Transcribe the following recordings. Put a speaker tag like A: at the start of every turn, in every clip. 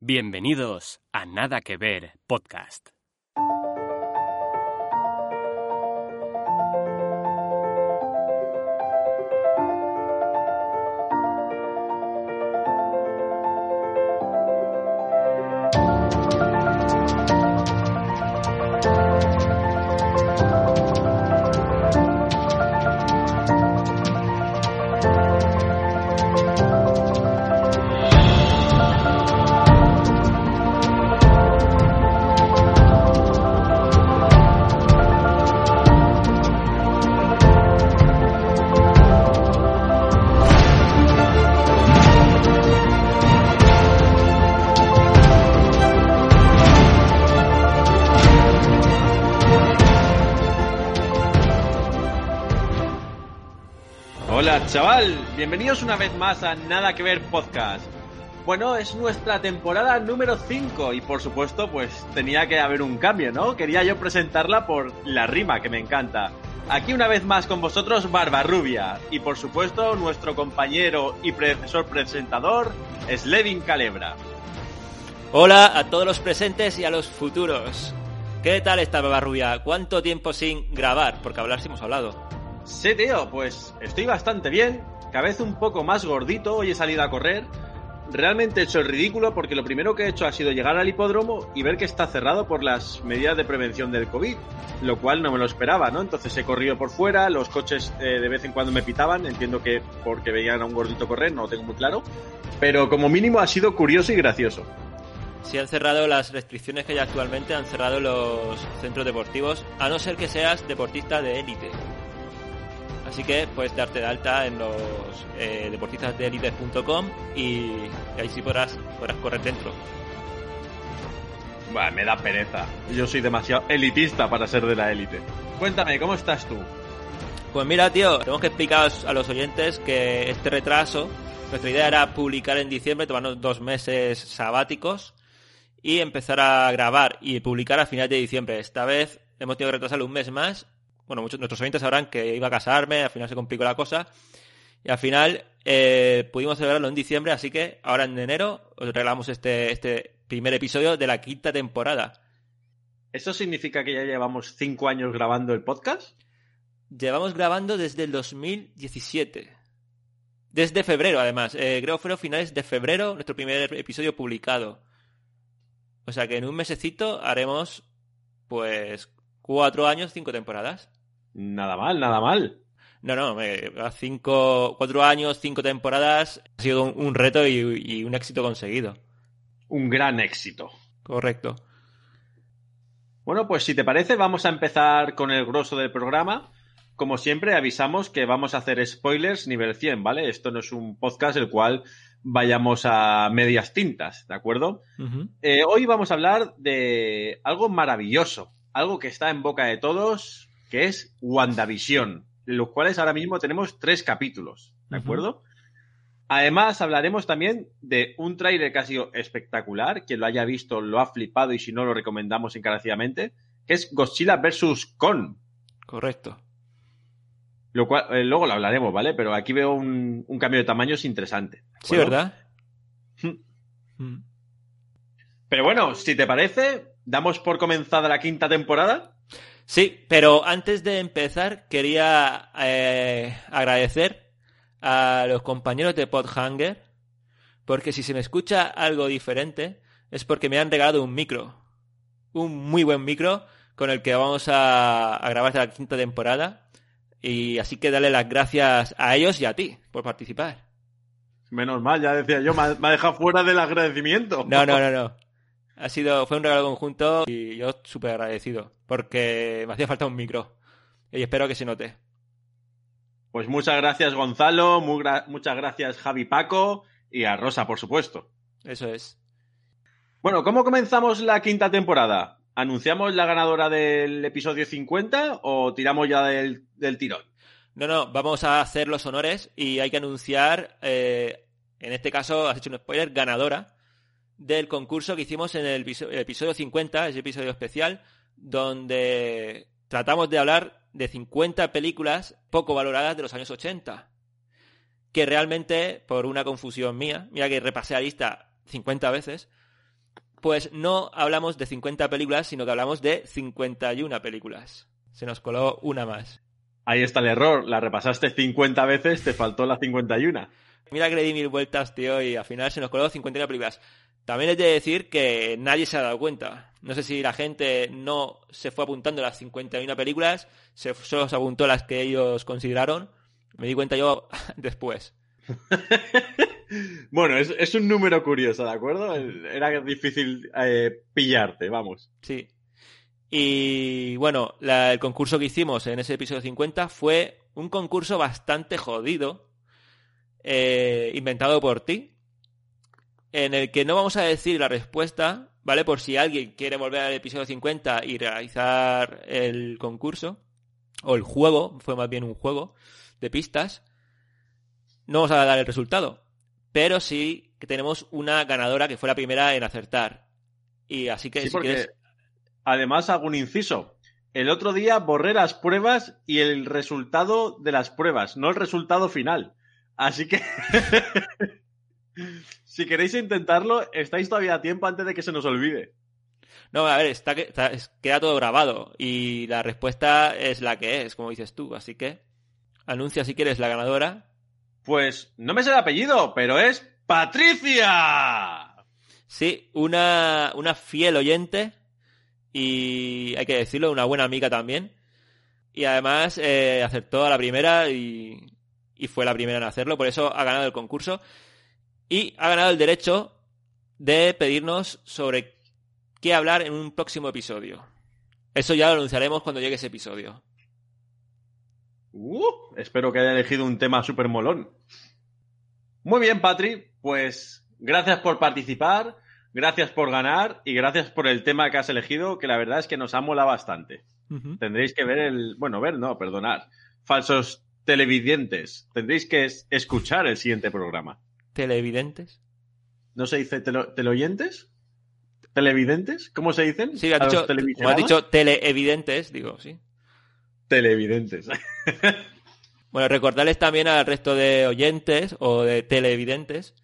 A: Bienvenidos a Nada que Ver Podcast.
B: Chaval, bienvenidos una vez más a Nada que Ver Podcast. Bueno, es nuestra temporada número 5 y por supuesto pues tenía que haber un cambio, ¿no? Quería yo presentarla por la rima que me encanta. Aquí una vez más con vosotros Barbarrubia y por supuesto nuestro compañero y predecesor presentador Slevin Calebra.
C: Hola a todos los presentes y a los futuros. ¿Qué tal esta Barbarrubia? ¿Cuánto tiempo sin grabar? Porque hablar sí hemos hablado.
B: Sí, tío, pues estoy bastante bien, vez un poco más gordito, hoy he salido a correr. Realmente he hecho el ridículo porque lo primero que he hecho ha sido llegar al hipódromo y ver que está cerrado por las medidas de prevención del COVID, lo cual no me lo esperaba, ¿no? Entonces he corrido por fuera, los coches eh, de vez en cuando me pitaban, entiendo que porque veían a un gordito correr, no lo tengo muy claro, pero como mínimo ha sido curioso y gracioso.
C: Si han cerrado las restricciones que hay actualmente, han cerrado los centros deportivos, a no ser que seas deportista de élite. Así que puedes darte de alta en los eh, deportistasdeelite.com y ahí sí podrás, podrás correr dentro.
B: Bah, me da pereza. Yo soy demasiado elitista para ser de la élite. Cuéntame, ¿cómo estás tú?
C: Pues mira, tío, tenemos que explicar a los oyentes que este retraso, nuestra idea era publicar en diciembre, tomarnos dos meses sabáticos y empezar a grabar y publicar a final de diciembre. Esta vez hemos tenido que retrasarlo un mes más bueno, muchos nuestros oyentes sabrán que iba a casarme, al final se complicó la cosa. Y al final eh, pudimos celebrarlo en diciembre, así que ahora en enero os regalamos este, este primer episodio de la quinta temporada.
B: ¿Eso significa que ya llevamos cinco años grabando el podcast?
C: Llevamos grabando desde el 2017. Desde febrero, además. Eh, creo que fueron finales de febrero nuestro primer episodio publicado. O sea que en un mesecito haremos, pues, cuatro años, cinco temporadas.
B: Nada mal, nada mal.
C: No, no, eh, cinco, cuatro años, cinco temporadas, ha sido un, un reto y, y, un éxito conseguido.
B: Un gran éxito.
C: Correcto.
B: Bueno, pues si te parece, vamos a empezar con el grosso del programa. Como siempre, avisamos que vamos a hacer spoilers nivel 100, ¿vale? Esto no es un podcast el cual vayamos a medias tintas, ¿de acuerdo? Uh -huh. eh, hoy vamos a hablar de algo maravilloso, algo que está en boca de todos, que es WandaVision, en los cuales ahora mismo tenemos tres capítulos, ¿de acuerdo? Uh -huh. Además, hablaremos también de un tráiler que ha sido espectacular. Quien lo haya visto lo ha flipado y si no, lo recomendamos encarecidamente. Que es Godzilla vs. Kong.
C: Correcto.
B: Lo cual, eh, luego lo hablaremos, ¿vale? Pero aquí veo un, un cambio de tamaños interesante.
C: Sí, ¿verdad?
B: Mm. Pero bueno, si te parece, ¿damos por comenzada la quinta temporada?
C: Sí, pero antes de empezar, quería eh, agradecer a los compañeros de Podhanger, porque si se me escucha algo diferente, es porque me han regalado un micro. Un muy buen micro con el que vamos a, a grabar la quinta temporada. Y así que darle las gracias a ellos y a ti por participar.
B: Menos mal, ya decía yo, me ha, me ha dejado fuera del agradecimiento.
C: No, no, no, no. Ha sido, fue un regalo conjunto y yo súper agradecido, porque me hacía falta un micro. Y espero que se note.
B: Pues muchas gracias, Gonzalo, muy gra muchas gracias, Javi Paco, y a Rosa, por supuesto.
C: Eso es.
B: Bueno, ¿cómo comenzamos la quinta temporada? ¿Anunciamos la ganadora del episodio 50 o tiramos ya del, del tirón?
C: No, no, vamos a hacer los honores y hay que anunciar, eh, en este caso, has hecho un spoiler, ganadora del concurso que hicimos en el episodio, el episodio 50, ese episodio especial, donde tratamos de hablar de 50 películas poco valoradas de los años 80. Que realmente, por una confusión mía, mira que repasé la lista 50 veces, pues no hablamos de 50 películas, sino que hablamos de 51 películas. Se nos coló una más.
B: Ahí está el error. La repasaste 50 veces, te faltó la 51.
C: Mira que le di mil vueltas, tío, y al final se nos coló 51 películas. También es de decir que nadie se ha dado cuenta. No sé si la gente no se fue apuntando las 51 películas, se, solo se apuntó las que ellos consideraron. Me di cuenta yo después.
B: bueno, es, un número curioso, ¿de acuerdo? Era difícil eh, pillarte, vamos.
C: Sí. Y bueno, el concurso que hicimos en ese episodio 50 fue un concurso bastante jodido, eh, inventado por ti, en el que no vamos a decir la respuesta, ¿vale? Por si alguien quiere volver al episodio 50 y realizar el concurso, o el juego, fue más bien un juego de pistas, no vamos a dar el resultado. Pero sí que tenemos una ganadora que fue la primera en acertar. Y así que
B: si porque además hago un inciso. El otro día borré las pruebas y el resultado de las pruebas, no el resultado final. Así que si queréis intentarlo, estáis todavía a tiempo antes de que se nos olvide.
C: No, a ver, está, queda todo grabado y la respuesta es la que es, como dices tú. Así que anuncia si quieres la ganadora.
B: Pues no me sé el apellido, pero es Patricia.
C: Sí, una, una fiel oyente y hay que decirlo, una buena amiga también. Y además eh, acertó a la primera y, y fue la primera en hacerlo, por eso ha ganado el concurso y ha ganado el derecho de pedirnos sobre qué hablar en un próximo episodio. Eso ya lo anunciaremos cuando llegue ese episodio.
B: Uh, espero que haya elegido un tema súper molón. Muy bien, Patri, pues gracias por participar, gracias por ganar y gracias por el tema que has elegido, que la verdad es que nos ha molado bastante. Tendréis que ver el. Bueno, ver, no, perdonad. Falsos televidentes. Tendréis que escuchar el siguiente programa
C: televidentes.
B: ¿No se dice teleoyentes? ¿Televidentes? ¿Cómo se dicen?
C: Sí, ha dicho, como dicho teleevidentes, digo, sí.
B: Televidentes.
C: bueno, recordarles también al resto de oyentes o de televidentes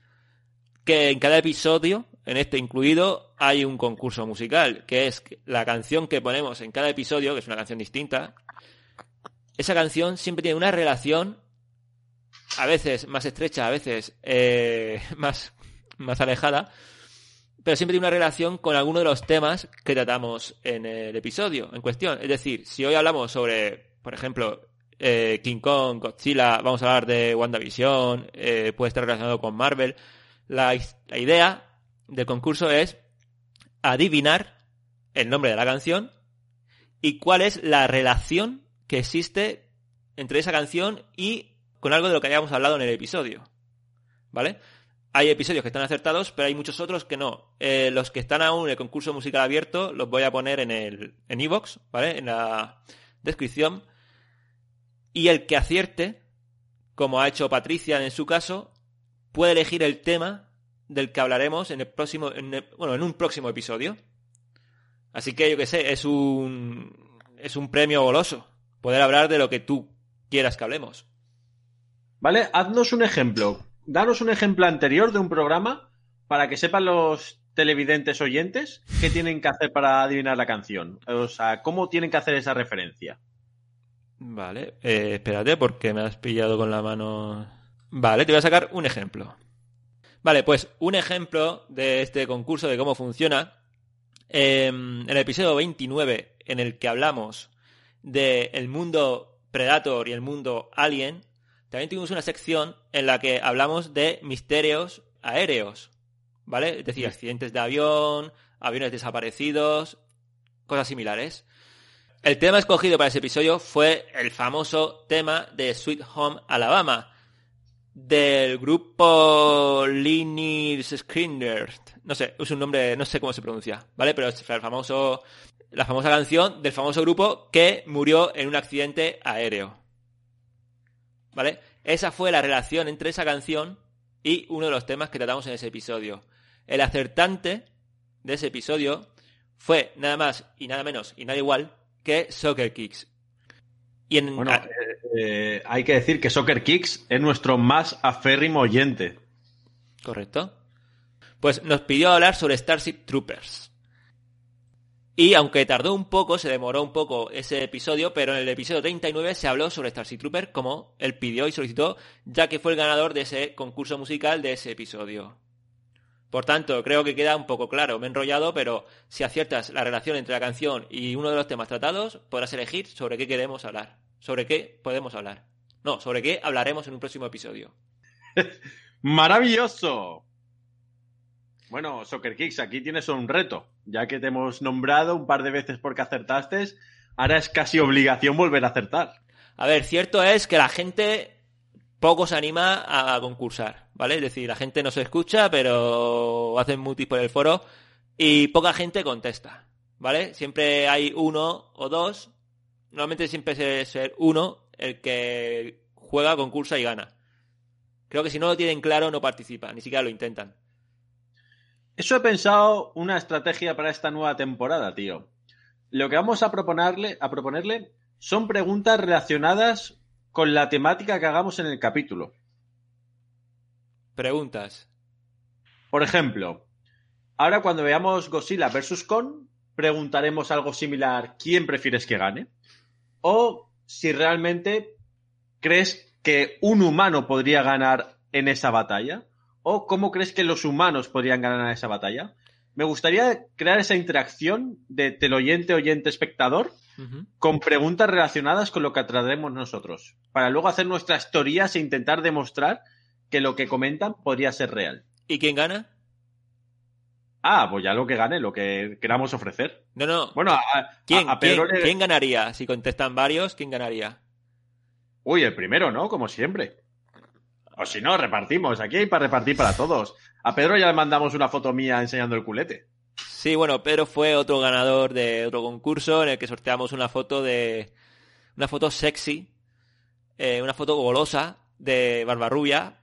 C: que en cada episodio, en este incluido, hay un concurso musical, que es la canción que ponemos en cada episodio, que es una canción distinta. Esa canción siempre tiene una relación a veces más estrecha, a veces eh, más, más alejada, pero siempre tiene una relación con alguno de los temas que tratamos en el episodio en cuestión. Es decir, si hoy hablamos sobre, por ejemplo, eh, King Kong, Godzilla, vamos a hablar de WandaVision, eh, puede estar relacionado con Marvel, la, la idea del concurso es adivinar el nombre de la canción y cuál es la relación que existe entre esa canción y con algo de lo que hayamos hablado en el episodio. ¿Vale? Hay episodios que están acertados, pero hay muchos otros que no. Eh, los que están aún en el concurso musical abierto los voy a poner en el en iVoox, ¿vale? En la descripción. Y el que acierte, como ha hecho Patricia en su caso, puede elegir el tema del que hablaremos en el próximo, bueno, en un próximo episodio. Así que yo que sé, es un es un premio goloso poder hablar de lo que tú quieras que hablemos.
B: ¿Vale? Haznos un ejemplo. Danos un ejemplo anterior de un programa para que sepan los televidentes oyentes qué tienen que hacer para adivinar la canción. O sea, cómo tienen que hacer esa referencia.
C: Vale, eh, espérate porque me has pillado con la mano. Vale, te voy a sacar un ejemplo. Vale, pues un ejemplo de este concurso, de cómo funciona. Em, en el episodio 29, en el que hablamos del mundo Predator y el mundo Alien, también tuvimos una sección en la que hablamos de misterios aéreos, ¿vale? Es decir, accidentes de avión, aviones desaparecidos, cosas similares. El tema escogido para ese episodio fue el famoso tema de Sweet Home Alabama, del grupo Linus Skinner. No sé, es un nombre, no sé cómo se pronuncia, ¿vale? Pero es el famoso, la famosa canción del famoso grupo que murió en un accidente aéreo. ¿Vale? Esa fue la relación entre esa canción y uno de los temas que tratamos en ese episodio. El acertante de ese episodio fue nada más y nada menos y nada igual que Soccer Kicks.
B: Y en... Bueno, eh, eh, hay que decir que Soccer Kicks es nuestro más aférrimo oyente.
C: Correcto. Pues nos pidió hablar sobre Starship Troopers. Y aunque tardó un poco, se demoró un poco ese episodio, pero en el episodio 39 se habló sobre Starship Troopers como él pidió y solicitó, ya que fue el ganador de ese concurso musical de ese episodio. Por tanto, creo que queda un poco claro, me he enrollado, pero si aciertas la relación entre la canción y uno de los temas tratados, podrás elegir sobre qué queremos hablar, sobre qué podemos hablar. No, sobre qué hablaremos en un próximo episodio.
B: ¡Maravilloso! Bueno, Soccer Kicks, aquí tienes un reto. Ya que te hemos nombrado un par de veces porque acertaste, ahora es casi obligación volver a acertar.
C: A ver, cierto es que la gente poco se anima a concursar, ¿vale? Es decir, la gente no se escucha, pero hacen mutis por el foro y poca gente contesta, ¿vale? Siempre hay uno o dos. Normalmente siempre suele ser uno el que juega, concursa y gana. Creo que si no lo tienen claro no participan, ni siquiera lo intentan.
B: Eso he pensado una estrategia para esta nueva temporada, tío. Lo que vamos a proponerle, a proponerle son preguntas relacionadas con la temática que hagamos en el capítulo.
C: Preguntas.
B: Por ejemplo, ahora cuando veamos Godzilla vs. Kong, preguntaremos algo similar, ¿quién prefieres que gane? O si realmente crees que un humano podría ganar en esa batalla ¿O cómo crees que los humanos podrían ganar esa batalla? Me gustaría crear esa interacción de teleoyente, oyente, espectador con preguntas relacionadas con lo que traeremos nosotros, para luego hacer nuestras teorías e intentar demostrar que lo que comentan podría ser real.
C: ¿Y quién gana?
B: Ah, pues ya lo que gane, lo que queramos ofrecer.
C: No, no.
B: Bueno, a,
C: ¿Quién, ¿quién ganaría? Si contestan varios, ¿quién ganaría?
B: Uy, el primero, ¿no? Como siempre. O si no, repartimos. Aquí hay para repartir para todos. A Pedro ya le mandamos una foto mía enseñando el culete.
C: Sí, bueno, Pedro fue otro ganador de otro concurso en el que sorteamos una foto de. Una foto sexy. Eh, una foto golosa de Barbarrubia.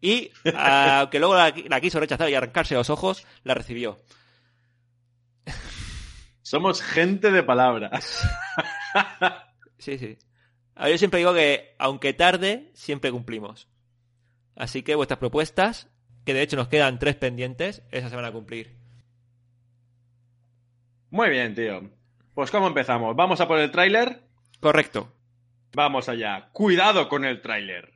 C: Y, aunque luego la, la, quiso rechazar y arrancarse los ojos, la recibió.
B: Somos gente de palabras.
C: Sí, sí. Yo siempre digo que, aunque tarde, siempre cumplimos. Así que vuestras propuestas, que de hecho nos quedan tres pendientes, esas se van a cumplir.
B: Muy bien, tío. Pues ¿cómo empezamos? ¿Vamos a por el tráiler?
C: Correcto.
B: Vamos allá. Cuidado con el tráiler.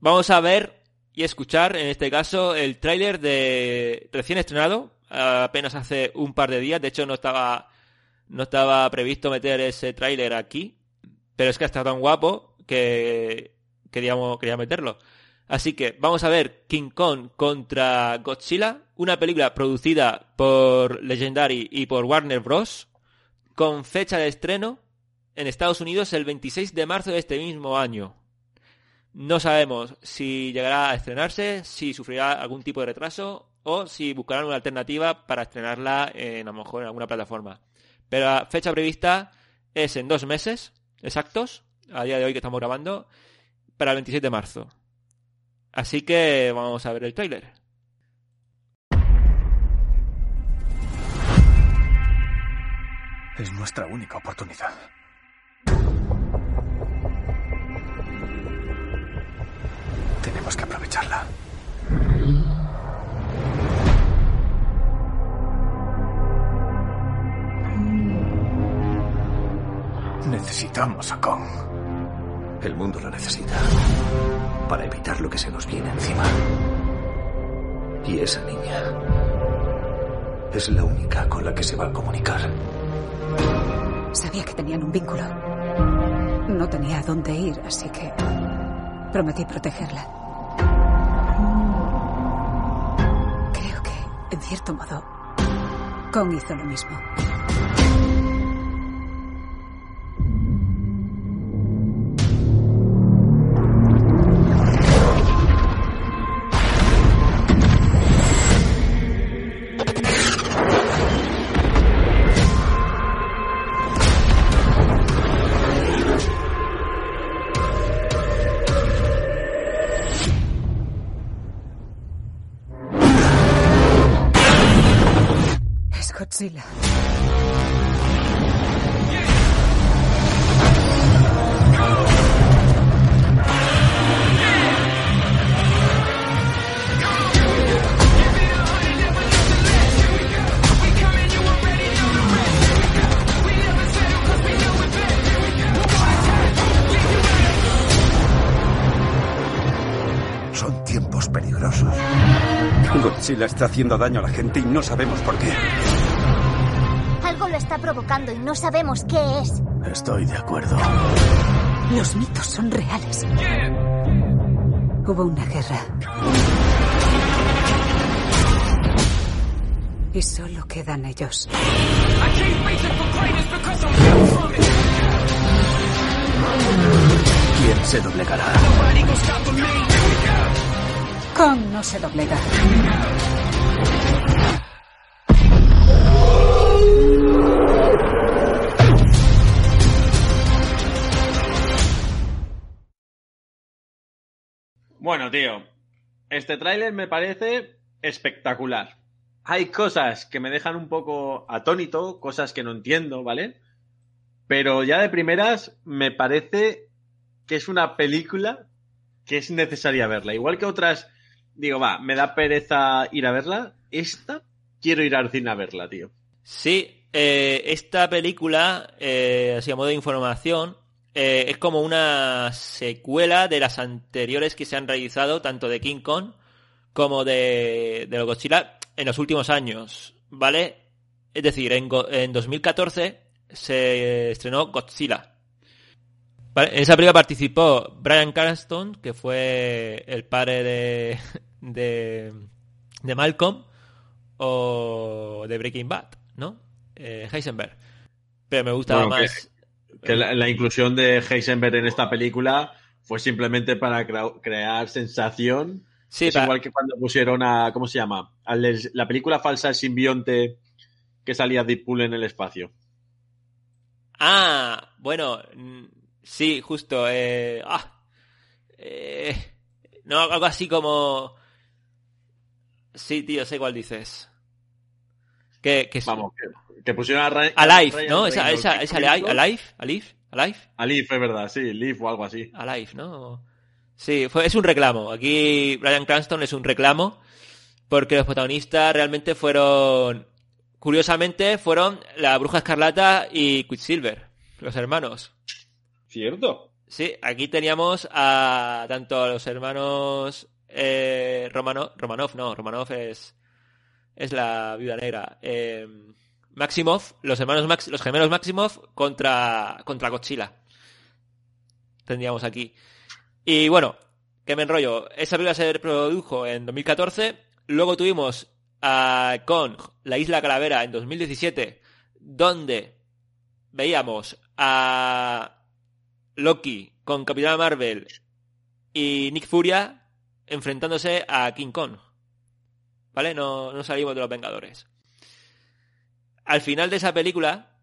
C: Vamos a ver y escuchar, en este caso, el tráiler de recién estrenado apenas hace un par de días. De hecho, no estaba, no estaba previsto meter ese tráiler aquí, pero es que ha estado tan guapo que queríamos, quería meterlo. Así que vamos a ver King Kong contra Godzilla, una película producida por Legendary y por Warner Bros. con fecha de estreno en Estados Unidos el 26 de marzo de este mismo año. No sabemos si llegará a estrenarse, si sufrirá algún tipo de retraso o si buscarán una alternativa para estrenarla en, a lo mejor en alguna plataforma. Pero la fecha prevista es en dos meses exactos, a día de hoy que estamos grabando, para el 27 de marzo. Así que vamos a ver el tráiler.
D: Es nuestra única oportunidad. Tenemos que aprovecharla. Necesitamos a Kong.
E: El mundo lo necesita. Para evitar lo que se nos viene encima. Y esa niña es la única con la que se va a comunicar.
F: Sabía que tenían un vínculo. No tenía a dónde ir, así que prometí protegerla. Creo que, en cierto modo, Kong hizo lo mismo.
G: Está haciendo daño a la gente y no sabemos por qué.
H: Algo lo está provocando y no sabemos qué es.
D: Estoy de acuerdo.
F: Los mitos son reales. Hubo una guerra. Y solo quedan ellos.
I: ¿Quién se doblegará?
F: Kong no se doblega.
B: Bueno, tío, este tráiler me parece espectacular. Hay cosas que me dejan un poco atónito, cosas que no entiendo, ¿vale? Pero ya de primeras me parece que es una película que es necesaria verla. Igual que otras, digo, va, me da pereza ir a verla. Esta quiero ir al cine a verla, tío.
C: Sí, eh, esta película, eh, así a modo de información, eh, es como una secuela de las anteriores que se han realizado, tanto de King Kong como de, de Godzilla, en los últimos años, ¿vale? Es decir, en, en 2014 se estrenó Godzilla. En esa película participó Brian Cranston, que fue el padre de, de, de Malcolm, o de Breaking Bad, ¿no? Eh, Heisenberg. Pero me gustaba
B: Bueno,
C: más...
B: Que la, la inclusión de Heisenberg en esta película fue simplemente para crea- crear sensación.
C: Sí,
B: es igual que cuando pusieron a, ¿cómo se llama? La película falsa El simbionte que salía Deadpool en el espacio.
C: Ah, bueno, sí, justo. Eh, ah, eh, no, algo así como... Sí, tío, sé cuál dices. Que, que
B: Vamos, que, que pusieron a Ryan,
C: Alive,
B: Ryan
C: ¿no? Esa, esa, esa Alive. Alive, Alive, Alive,
B: Alive, es verdad, sí, Live o algo así.
C: Alive, ¿no? Sí, fue, es un reclamo. Aquí Brian Cranston es un reclamo porque los protagonistas realmente fueron, curiosamente, fueron la Bruja Escarlata y Quicksilver, los hermanos.
B: ¿Cierto?
C: Sí, aquí teníamos a tanto a los hermanos eh, Romano- Romanov, no, Romanov es es la viuda negra. Eh, Maximov, los hermanos Max, los gemelos Maximov contra contra Godzilla. Tendríamos aquí. Y bueno, que me enrollo. Esa película se produjo en 2014. Luego tuvimos a con La Isla Calavera en 2017, donde veíamos a Loki con Capitana Marvel y Nick Furia enfrentándose a King Kong. ¿Vale? No, no salimos de los Vengadores. Al final de esa película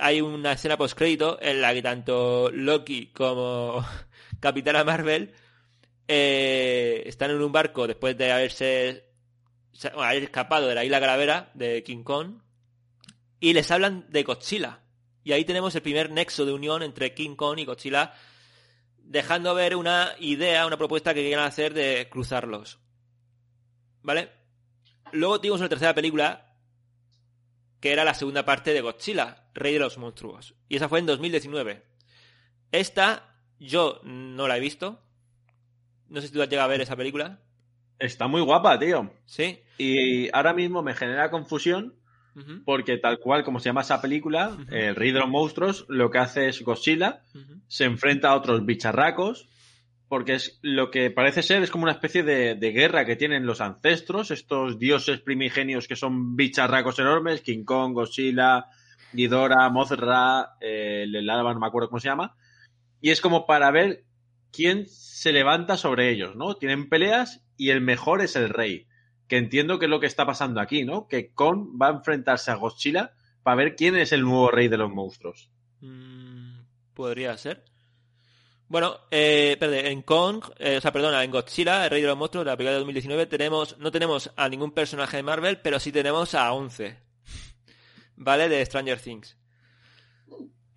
C: hay una escena postcrédito en la que tanto Loki como Capitana Marvel eh, están en un barco después de haberse se- bueno, haber escapado de la isla Calavera de King Kong y les hablan de Godzilla. Y ahí tenemos el primer nexo de unión entre King Kong y Godzilla, dejando ver una idea, una propuesta que querían hacer de cruzarlos. ¿Vale? Luego tuvimos una tercera película, que era la segunda parte de Godzilla, Rey de los Monstruos. Y esa fue en 2019. Esta yo no la he visto. No sé si tú has llegado a ver esa película.
B: Está muy guapa, tío.
C: ¿Sí?
B: Y ahora mismo me genera confusión Porque tal cual como se llama esa película, el Rey de los Monstruos, lo que hace es Godzilla, se enfrenta a otros bicharracos, porque es lo que parece ser es como una especie de, de guerra que tienen los ancestros, estos dioses primigenios que son bicharracos enormes, King Kong, Godzilla, Ghidorah, Mothra, eh, el Lava, no me acuerdo cómo se llama, y es como para ver quién se levanta sobre ellos, ¿no? Tienen peleas y el mejor es el rey, que entiendo que es lo que está pasando aquí, ¿no? Que Kong va a enfrentarse a Godzilla para ver quién es el nuevo rey de los monstruos.
C: Mm, Podría ser. Bueno, eh, perdón, en Kong, eh, o sea, perdona, en Godzilla, el Rey de los Monstruos, la película de 2019, tenemos, no tenemos a ningún personaje de Marvel, pero sí tenemos a 11. ¿Vale? De Stranger Things.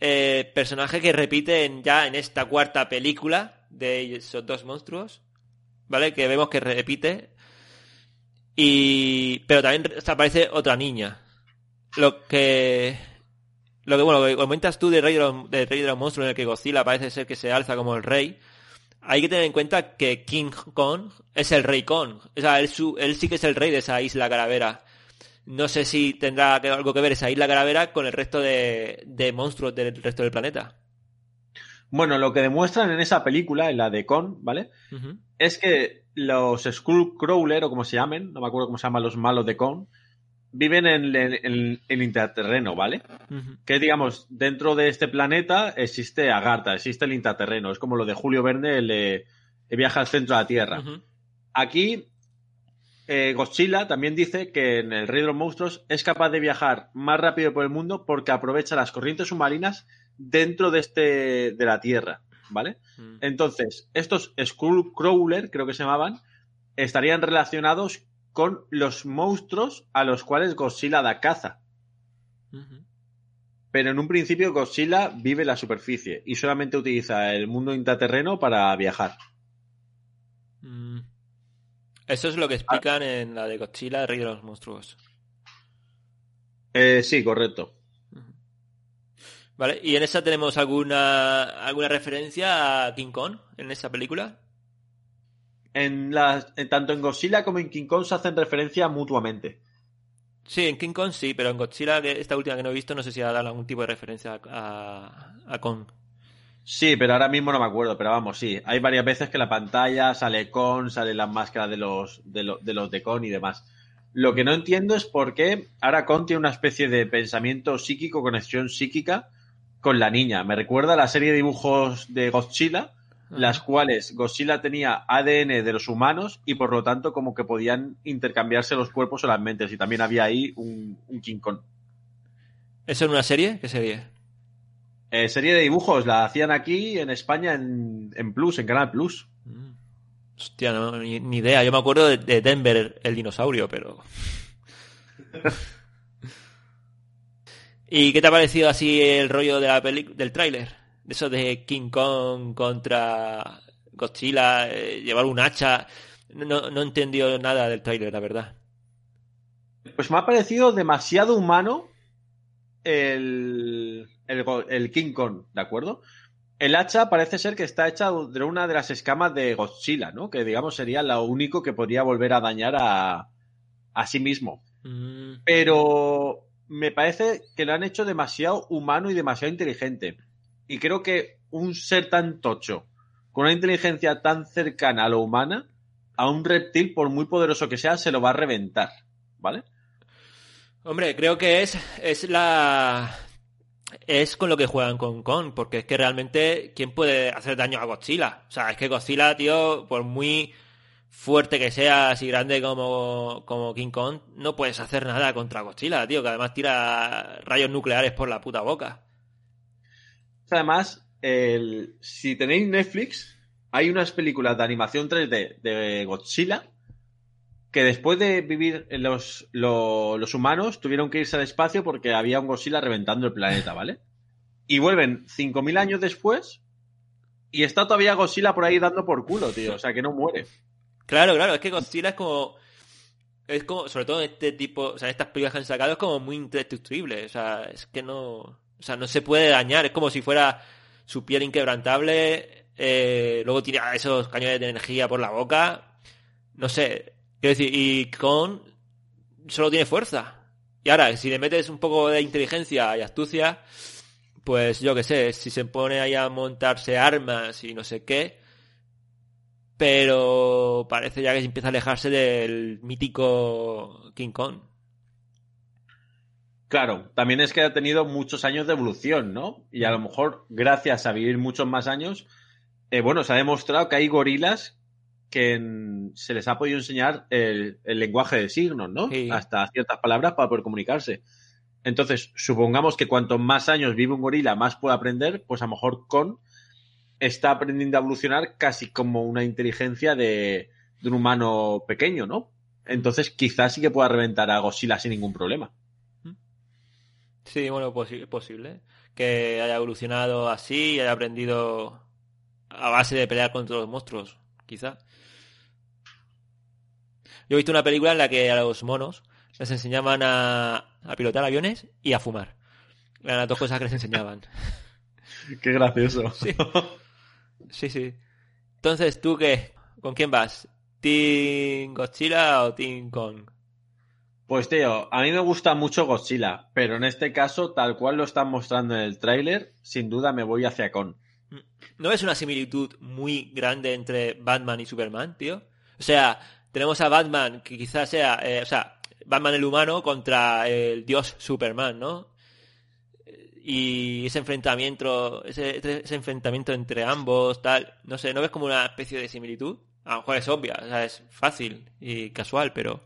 C: Eh, personaje que repite ya en esta cuarta película de esos dos monstruos. ¿Vale? Que vemos que repite. Y. Pero también aparece otra niña. Lo que. Lo que, bueno, lo que comentas tú de Rey de los, de Rey de los Monstruos, en el que Godzilla parece ser que se alza como el rey. hay que tener en cuenta que King Kong es el rey Kong. O sea, él, sí que es el rey de esa isla calavera. No sé si tendrá algo que ver esa isla calavera con el resto de, de monstruos del resto del planeta.
B: Bueno, lo que demuestran en esa película, en la de Con, ¿vale? Es que los Skullcrawler, o como se llamen, no me acuerdo cómo se llaman los malos de Con, viven en el, en el interterreno, ¿vale? Que digamos, dentro de este planeta existe Agartha, existe el interterreno. Es como lo de Julio Verne, el, de- el viaje al centro de la Tierra. Aquí, eh, Godzilla también dice que en el Rey de los Monstruos es capaz de viajar más rápido por el mundo porque aprovecha las corrientes submarinas dentro de este de la Tierra, ¿vale?
C: Mm.
B: Entonces, estos Skullcrawler, creo que se llamaban, estarían relacionados con los monstruos a los cuales Godzilla da caza. Pero en un principio Godzilla vive en la superficie y solamente utiliza el mundo intraterreno para viajar.
C: Mm. Eso es lo que explican en la de Godzilla, el rey de los monstruos.
B: Eh, sí, correcto.
C: Vale, ¿y en esa tenemos alguna alguna referencia a King Kong en esa película?
B: En las, en- tanto en Godzilla como en King Kong se hacen referencia mutuamente.
C: Sí, en King Kong sí, pero en Godzilla, que esta última que no he visto, no sé si ha dado algún tipo de referencia a, a Kong.
B: Sí, pero ahora mismo no me acuerdo, pero vamos, sí. Hay varias veces que la pantalla sale con, sale la máscara de los de, lo- de los de con y demás. Lo que no entiendo es por qué ahora Con tiene una especie de pensamiento psíquico, conexión psíquica con la niña. Me recuerda a la serie de dibujos de Godzilla, las cuales Godzilla tenía ADN de los humanos y por lo tanto como que podían intercambiarse los cuerpos o las mentes. Y también había ahí un, un King Kong.
C: ¿Eso en una serie? ¿Qué serie?
B: Eh, serie de dibujos, la hacían aquí en España en, en Plus, en Canal Plus.
C: Mm. Hostia, no, ni, ni idea. Yo me acuerdo de, de Denver, el dinosaurio, pero... ¿Y qué te ha parecido así el rollo de la peli del tráiler? De eso de King Kong contra Godzilla, eh, llevar un hacha... No, no he entendido nada del tráiler, la verdad.
B: Pues me ha parecido demasiado humano el, el King Kong, ¿de acuerdo? El hacha parece ser que está hecha de una de las escamas de Godzilla, ¿no? Que digamos sería lo único que podría volver a dañar a, a sí mismo.
C: Mm,
B: Pero me parece que lo han hecho demasiado humano y demasiado inteligente. Y creo que un ser tan tocho, con una inteligencia tan cercana a lo humana, a un reptil, por muy poderoso que sea, se lo va a reventar, ¿vale?
C: Hombre, creo que es, es la. Es con lo que juegan con Kong, porque es que realmente, ¿quién puede hacer daño a Godzilla? O sea, es que Godzilla, tío, por muy fuerte que sea, así grande como, como King Kong, no puedes hacer nada contra Godzilla, tío, que además tira rayos nucleares por la puta boca.
B: Además, el- si tenéis Netflix, hay unas películas de animación 3D de Godzilla que después de vivir los, lo- los humanos tuvieron que irse al espacio porque había un Godzilla reventando el planeta, ¿vale? Y vuelven 5.000 años después y está todavía Godzilla por ahí dando por culo, tío. O sea, que no muere.
C: Claro, claro, es que Godzilla es como. Es como, sobre todo este tipo, o sea, estas películas que han sacado es como muy indestructible. O sea, es que no. O sea, no se puede dañar. Es como si fuera su piel inquebrantable. eh, luego tira esos cañones de energía por la boca. No sé. Quiero decir, y con. Solo tiene fuerza. Y ahora, si le metes un poco de inteligencia y astucia, pues yo qué sé, si se pone ahí a montarse armas y no sé qué, pero parece ya que se empieza a alejarse del mítico King Kong.
B: Claro, también es que ha tenido muchos años de evolución, ¿no? Y a lo mejor, gracias a vivir muchos más años, eh, bueno, se ha demostrado que hay gorilas que en- se les ha podido enseñar el, el lenguaje de signos, ¿no?
C: Sí.
B: Hasta ciertas palabras para poder comunicarse. Entonces, supongamos que cuanto más años vive un gorila, más puede aprender, pues a lo mejor con está aprendiendo a evolucionar casi como una inteligencia de, de un humano pequeño, ¿no? Entonces, quizás sí que pueda reventar a Godzilla sin ningún problema.
C: Sí, bueno, posi- posible. Que haya evolucionado así y haya aprendido a base de pelear contra los monstruos, quizá. Yo he visto una película en la que a los monos les enseñaban a, a pilotar aviones y a fumar. Eran las dos cosas que les enseñaban.
B: Qué gracioso.
C: Sí. Sí, sí. Entonces, ¿tú qué? ¿Con quién vas? ¿Team Godzilla o Team Kong?
B: Pues tío, a mí me gusta mucho Godzilla, pero en este caso, tal cual lo están mostrando en el tráiler, sin duda me voy hacia Kong.
C: ¿No es una similitud muy grande entre Batman y Superman, tío? O sea, tenemos a Batman que quizás sea, eh, o sea, Batman el humano contra el dios Superman, ¿no? Y ese enfrentamiento, ese, ese enfrentamiento entre ambos, tal, no sé, ¿no ves como una especie de similitud? A lo mejor es obvia, o sea, es fácil y casual, pero...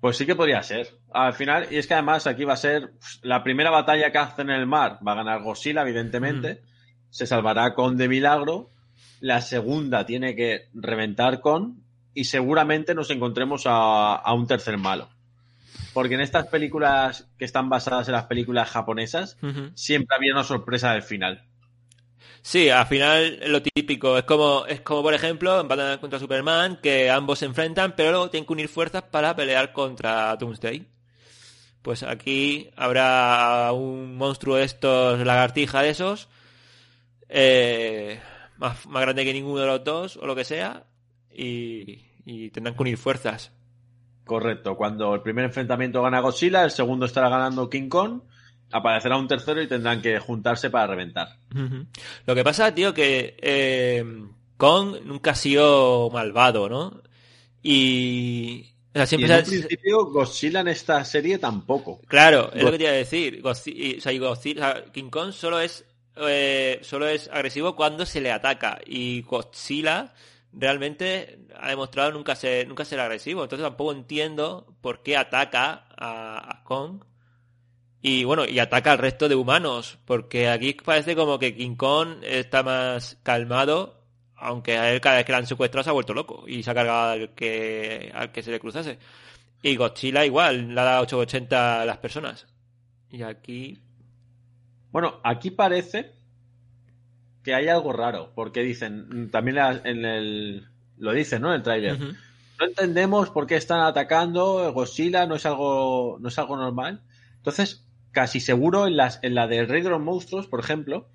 B: Pues sí que podría ser. Al final, y es que además aquí va a ser la primera batalla que hacen en el mar. Va a ganar Godzilla, evidentemente. Se salvará con de milagro. La segunda tiene que reventar con. Y seguramente nos encontremos a, a un tercer malo. Porque en estas películas que están basadas en las películas japonesas, siempre había una sorpresa del final.
C: Sí, al final lo típico. Es como, es como por ejemplo, en Batman contra Superman, que ambos se enfrentan, pero luego tienen que unir fuerzas para pelear contra Doomsday. Pues aquí habrá un monstruo de estos, lagartija de esos, eh, más, más grande que ninguno de los dos, o lo que sea, y, y tendrán que unir fuerzas.
B: Correcto. Cuando el primer enfrentamiento gana Godzilla, el segundo estará ganando King Kong. Aparecerá un tercero y tendrán que juntarse para reventar.
C: Lo que pasa, tío, que eh, Kong nunca ha sido malvado, ¿no? Y... O sea,
B: Y
C: siempre
B: en
C: se
B: un
C: ha-
B: principio, Godzilla en esta serie tampoco.
C: Claro, es
B: Go-
C: lo que te iba a decir. Godzilla, o sea, King Kong solo es, eh, solo es agresivo cuando se le ataca. Y Godzilla realmente ha demostrado nunca ser, nunca ser agresivo. Entonces tampoco entiendo por qué ataca a, Kong. Y bueno, y ataca al resto de humanos. Porque aquí parece como que King Kong está más calmado. Aunque a él cada vez que le han secuestrado se ha vuelto loco. Y se ha cargado al que, al que se le cruzase. Y Godzilla igual, le ha dado 880 a las personas. Y aquí...
B: Bueno, aquí parece que hay algo raro, porque dicen, mm, también en el, lo dicen, ¿no? En el tráiler. No entendemos por qué están atacando Godzilla, no es algo, no es algo normal. Entonces, casi seguro en las, en la de Rey de los Monstruos, por ejemplo,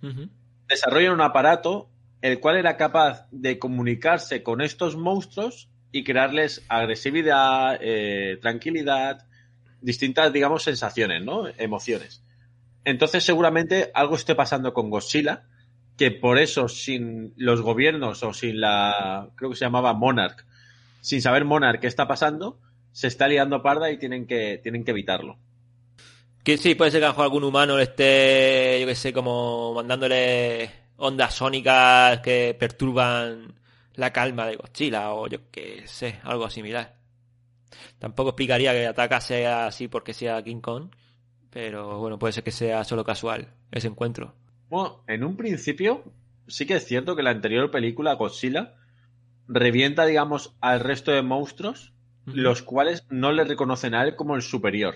B: desarrollan un aparato el cual era capaz de comunicarse con estos monstruos y crearles agresividad, eh, tranquilidad, distintas, digamos, sensaciones, ¿no? Emociones. Entonces, seguramente algo esté pasando con Godzilla, que por eso, sin los gobiernos o sin la, creo que se llamaba Monarch, sin saber Monarch qué está pasando, se está liando parda y tienen que, tienen que evitarlo.
C: Que sí, puede ser que a algún humano le esté, yo que sé, como mandándole ondas sónicas que perturban la calma de Godzilla o yo que sé, algo similar. Tampoco explicaría que ataca sea así porque sea King Kong, pero bueno, puede ser que sea solo casual ese encuentro.
B: Bueno, en un principio, sí que es cierto que la anterior película, Godzilla, revienta, digamos, al resto de monstruos, los cuales no le reconocen a él como el superior.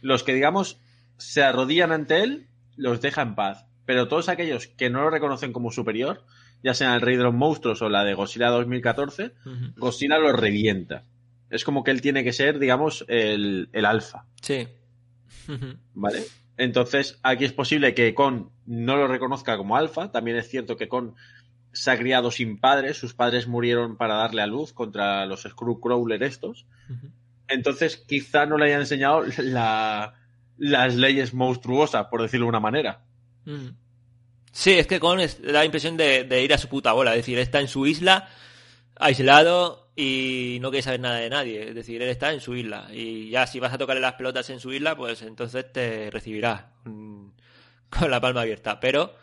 B: Los que, digamos, se arrodillan ante él, los deja en paz. Pero todos aquellos que no lo reconocen como superior, ya sea el Rey de los Monstruos o la de Godzilla 2014,
C: Ujú.
B: Godzilla los revienta. Es como que él tiene que ser, digamos, el, el alfa.
C: Sí.
B: ¿Vale? Entonces, aquí es posible que Con no lo reconozca como alfa. También es cierto que Con se ha criado sin padres. Sus padres murieron para darle a luz contra los Screwcrawler estos. Entonces, quizá no le hayan enseñado la- las leyes monstruosas, por decirlo de una manera.
C: Mm. Sí, es que es- da la impresión de, de ir a su puta bola. Es decir, está en su isla, aislado y no quiere saber nada de nadie. Es decir, él está en su isla. Y ya si vas a tocarle las pelotas en su isla, pues entonces te recibirá con la palma abierta. Pero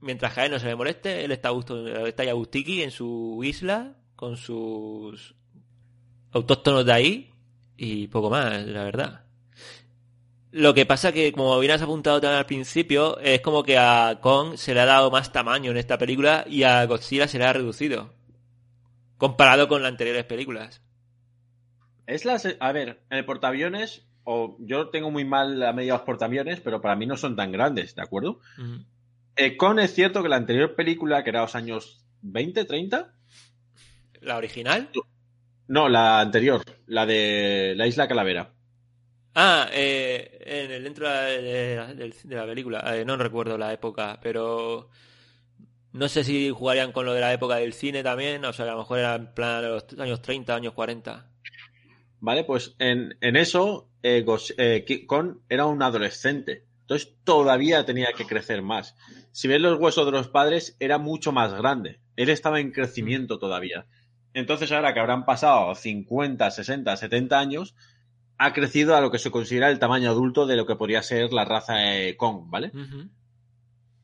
C: mientras que él no se le moleste, él está, gusto, está ya en su isla, con sus autóctonos de ahí y poco más, la verdad. Lo que pasa que, como bien has apuntado también al principio, es como que a Kong se le ha dado más tamaño en esta película y a Godzilla se le ha reducido. Comparado con las anteriores películas.
B: Es la. se- A ver, en el portaaviones, o yo tengo muy mal la medida de los portaaviones, pero para mí no son tan grandes, ¿de acuerdo? Eh, Con es cierto que la anterior película, que era los años 20, 30,
C: ¿La original?
B: no, la anterior, la de la Isla Calavera.
C: Ah, eh, en el dentro de la, de la- de la película. Eh, no recuerdo la época, pero... No sé si jugarían con lo de la época del cine también, o sea, a lo mejor era en plan de los años 30, años 40.
B: Vale, pues en, en eso eh, Gos- eh, era un adolescente. Entonces todavía tenía que crecer más. Si ves los huesos de los padres, era mucho más grande. Él estaba en crecimiento todavía. Entonces ahora que habrán pasado 50, 60, 70 años, ha crecido a lo que se considera el tamaño adulto de lo que podría ser la raza de Kong, ¿vale?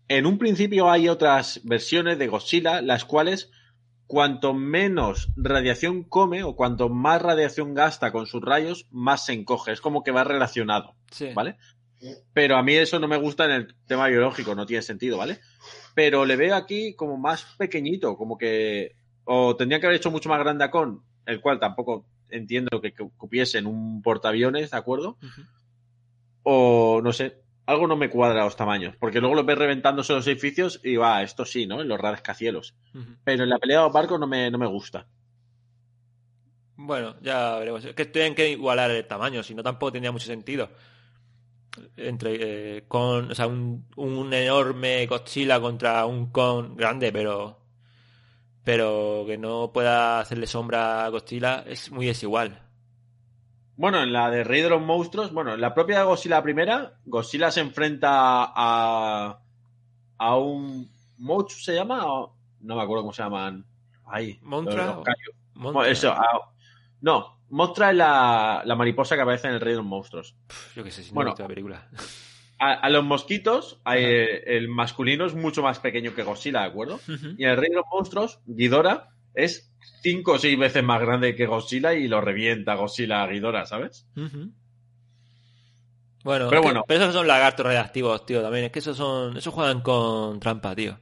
B: En un principio hay otras versiones de Godzilla, las cuales cuanto menos radiación come o cuanto más radiación gasta con sus rayos, más se encoge. Es como que va relacionado,
C: Sí.
B: ¿vale? Pero a mí eso no me gusta en el tema biológico, no tiene sentido, ¿vale? Pero le veo aquí como más pequeñito, como que... O tendría que haber hecho mucho más grande a Con, el cual tampoco entiendo que cupiese en un portaaviones, ¿de acuerdo? O no sé, algo no me cuadra los tamaños, porque luego los ves reventándose los edificios y va, esto sí, ¿no? En los rascacielos.
C: Ujú.
B: Pero en la pelea de los barcos no me, no me gusta.
C: Bueno, ya veremos. Es que tienen que igualar el tamaño, si no tampoco tendría mucho sentido. Entre eh, con, o sea, un, un enorme Godzilla contra un Kong grande, pero pero que no pueda hacerle sombra a Godzilla es muy desigual.
B: Bueno, en la de Rey de los Monstruos, bueno, en la propia Godzilla primera, Godzilla se enfrenta a, a un monstruo, ¿se llama? O- No me acuerdo cómo se llaman. Ahí.
C: ¿Montra. Montra.
B: Eso, a- no, Mostra es la, la mariposa que aparece en el Rey de los Monstruos.
C: Yo qué sé, si no
B: Bueno.
C: he la película.
B: A, a los mosquitos, el masculino es mucho más pequeño que Godzilla, ¿de acuerdo? Y el Rey de los Monstruos, Ghidorah, es cinco o seis veces más grande que Godzilla y lo revienta Godzilla a Ghidorah, ¿sabes?
C: Ujú. Bueno,
B: Pero
C: que-
B: bueno.
C: pero esos son lagartos reactivos, tío, también. Es que esos son, esos juegan con trampa, tío.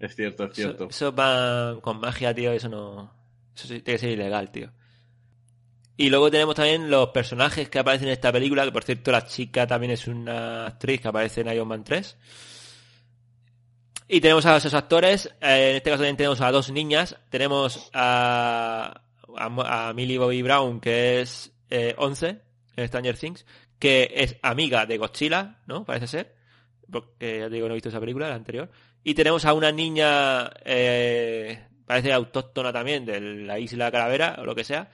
B: Es cierto, es
C: Eso,
B: cierto.
C: eso van con magia, tío, eso no. Eso sí, tiene que ser ilegal, tío. Y luego tenemos también los personajes que aparecen en esta película, que por cierto la chica también es una actriz que aparece en Iron Man 3. Y tenemos a esos actores, eh, en este caso también tenemos a dos niñas, tenemos a, a, Millie Bobby Brown, que es eh, 11 en Stranger Things, que es amiga de Godzilla, ¿no? Parece ser, porque ya te digo, no he visto esa película, la anterior. Y tenemos a una niña, eh, parece autóctona también, de la isla Calavera, o lo que sea,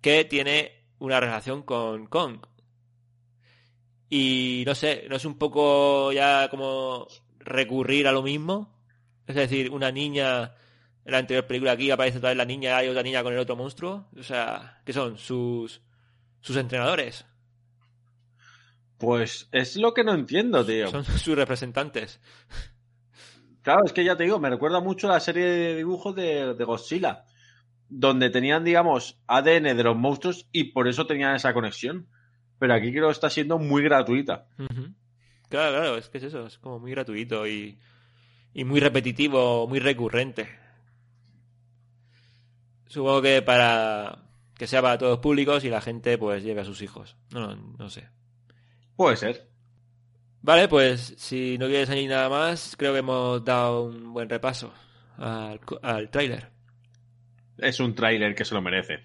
C: que tiene una relación con Kong. Y no sé, ¿no es un poco ya como recurrir a lo mismo? Es decir, una niña, en la anterior película aquí aparece otra vez la niña y otra niña con el otro monstruo. O sea, ¿qué son? Sus, sus entrenadores.
B: Pues es lo que no entiendo, tío.
C: Son sus representantes.
B: Claro, es que ya te digo, me recuerda mucho a la serie de dibujos de, de Godzilla, donde tenían, digamos, ADN de los monstruos y por eso tenían esa conexión. Pero aquí creo que está siendo muy gratuita.
C: Claro, claro, es que es eso, es como muy gratuito y, y muy repetitivo, muy recurrente. Supongo que para que sea para todos los públicos y la gente pues lleve a sus hijos. No, no, no sé.
B: Puede ser.
C: Vale, pues si no quieres añadir nada más, creo que hemos dado un buen repaso al, al tráiler.
B: Es un tráiler que se lo merece.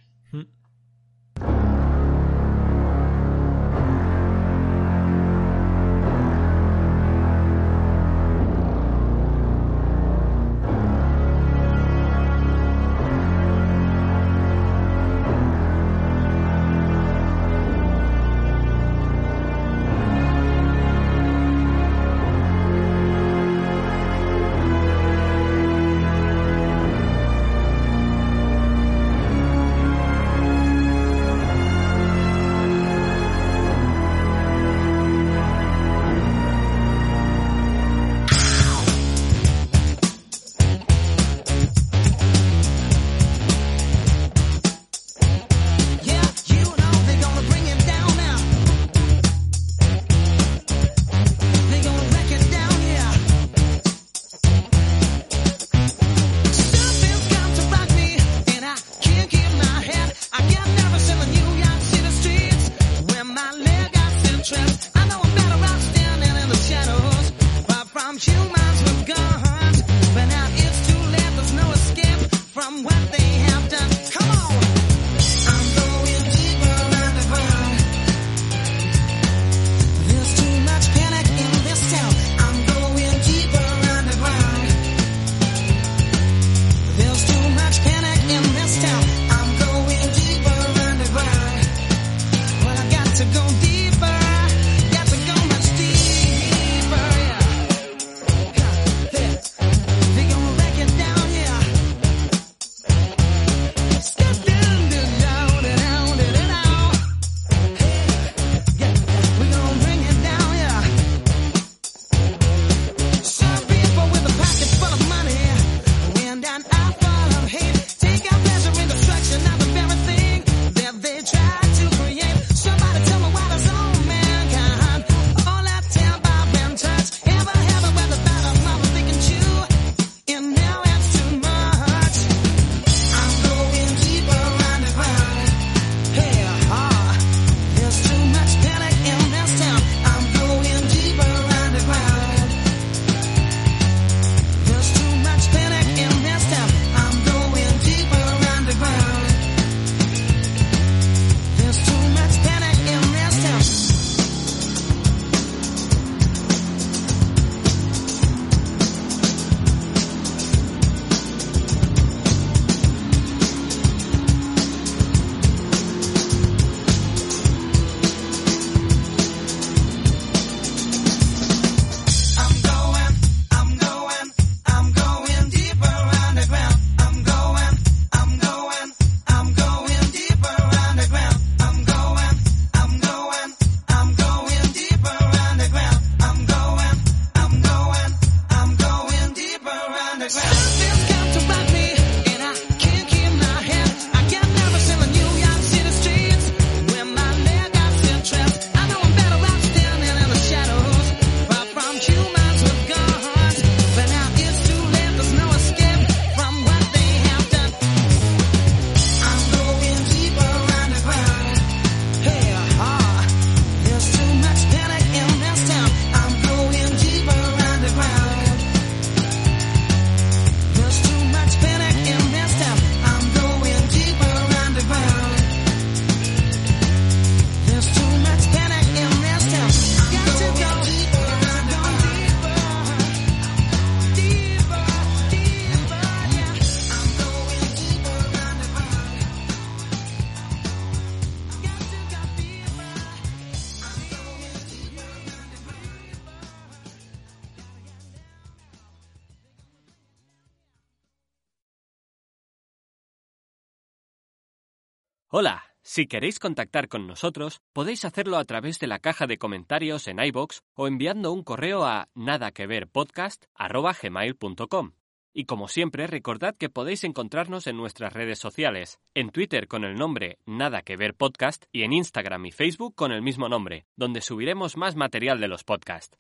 A: Si queréis contactar con nosotros, podéis hacerlo a través de la caja de comentarios en iBox o enviando un correo a nadaqueverpodcast@gmail.com. Y como siempre, recordad que podéis encontrarnos en nuestras redes sociales, en Twitter con el nombre Nada que ver podcast y en Instagram y Facebook con el mismo nombre, donde subiremos más material de los podcasts.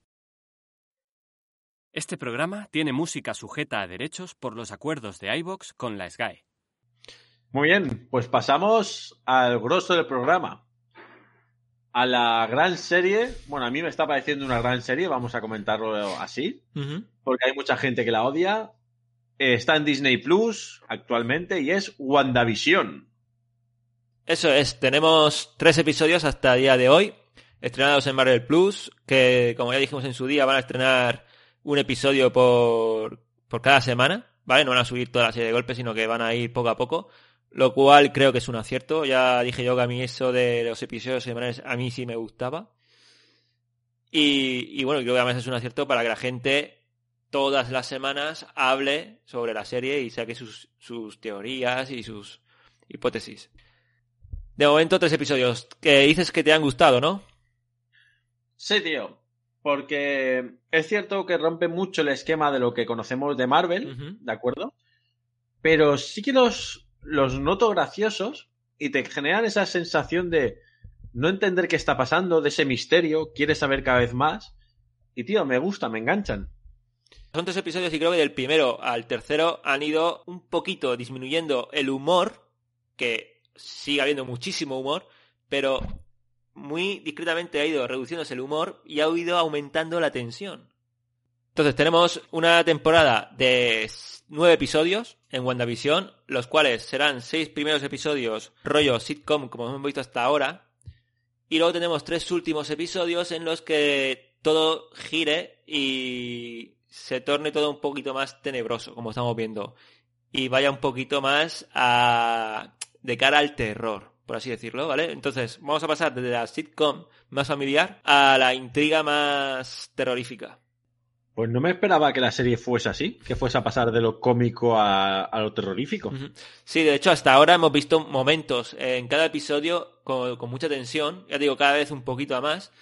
A: Este programa tiene música sujeta a derechos por los acuerdos de iBox con la SGAE.
B: Muy bien, pues pasamos al grosso del programa. A la gran serie, bueno, a mí me está pareciendo una gran serie, vamos a comentarlo así, porque hay mucha gente que la odia. Eh, Está en Disney Plus actualmente y es WandaVision.
C: Eso es, tenemos tres episodios hasta el día de hoy, estrenados en Marvel Plus, que como ya dijimos en su día van a estrenar un episodio por, por cada semana, ¿vale? No van a subir toda la serie de golpes, sino que van a ir poco a poco, lo cual creo que es un acierto. Ya dije yo que a mí eso de los episodios semanales a mí sí me gustaba. Y, y bueno, creo que además es un acierto para que la gente todas las semanas hable sobre la serie y saque sus, sus teorías y sus hipótesis. De momento, tres episodios que dices que te han gustado, ¿no?
B: Sí, tío. Porque es cierto que rompe mucho el esquema de lo que conocemos de Marvel. ¿de acuerdo? Pero sí que los, los noto graciosos y te generan esa sensación de no entender qué está pasando, de ese misterio, quieres saber cada vez más. Y tío, me gusta, me enganchan.
C: Son tres episodios y creo que del primero al tercero han ido un poquito disminuyendo el humor, que sigue habiendo muchísimo humor, pero muy discretamente ha ido reduciéndose el humor y ha ido aumentando la tensión. Entonces tenemos una temporada de nueve episodios en WandaVision, los cuales serán seis primeros episodios rollo sitcom como hemos visto hasta ahora, y luego tenemos tres últimos episodios en los que todo gire y se torne todo un poquito más tenebroso, como estamos viendo. Y vaya un poquito más a... de cara al terror, por así decirlo, ¿vale? Entonces, vamos a pasar desde la sitcom más familiar a la intriga más terrorífica.
B: Pues no me esperaba que la serie fuese así, que fuese a pasar de lo cómico a, lo terrorífico.
C: Sí, de hecho, hasta ahora hemos visto momentos en cada episodio con, con mucha tensión, ya digo, cada vez un poquito a más,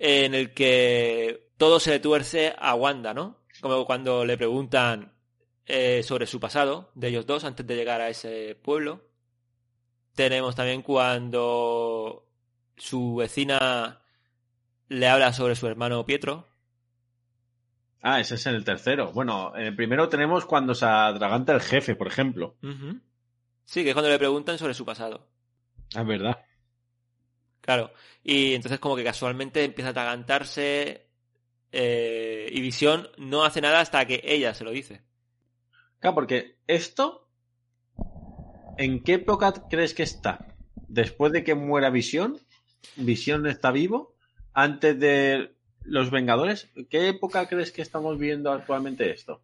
C: en el que todo se le tuerce a Wanda, ¿no? Como cuando le preguntan eh, sobre su pasado de ellos dos antes de llegar a ese pueblo. Tenemos también cuando su vecina le habla sobre su hermano Pietro.
B: Ah, ese es en el tercero. Bueno, en el primero tenemos cuando se atraganta el jefe, por ejemplo.
C: Sí, que es cuando le preguntan sobre su pasado.
B: Es verdad.
C: Claro. Y entonces como que casualmente empieza a atragantarse eh, y Visión no hace nada hasta que ella se lo dice.
B: Claro, porque esto, ¿en qué época crees que está? ¿Después de que muera Visión? ¿Visión está vivo? ¿Antes de los Vengadores? ¿Qué época crees que estamos viendo actualmente esto?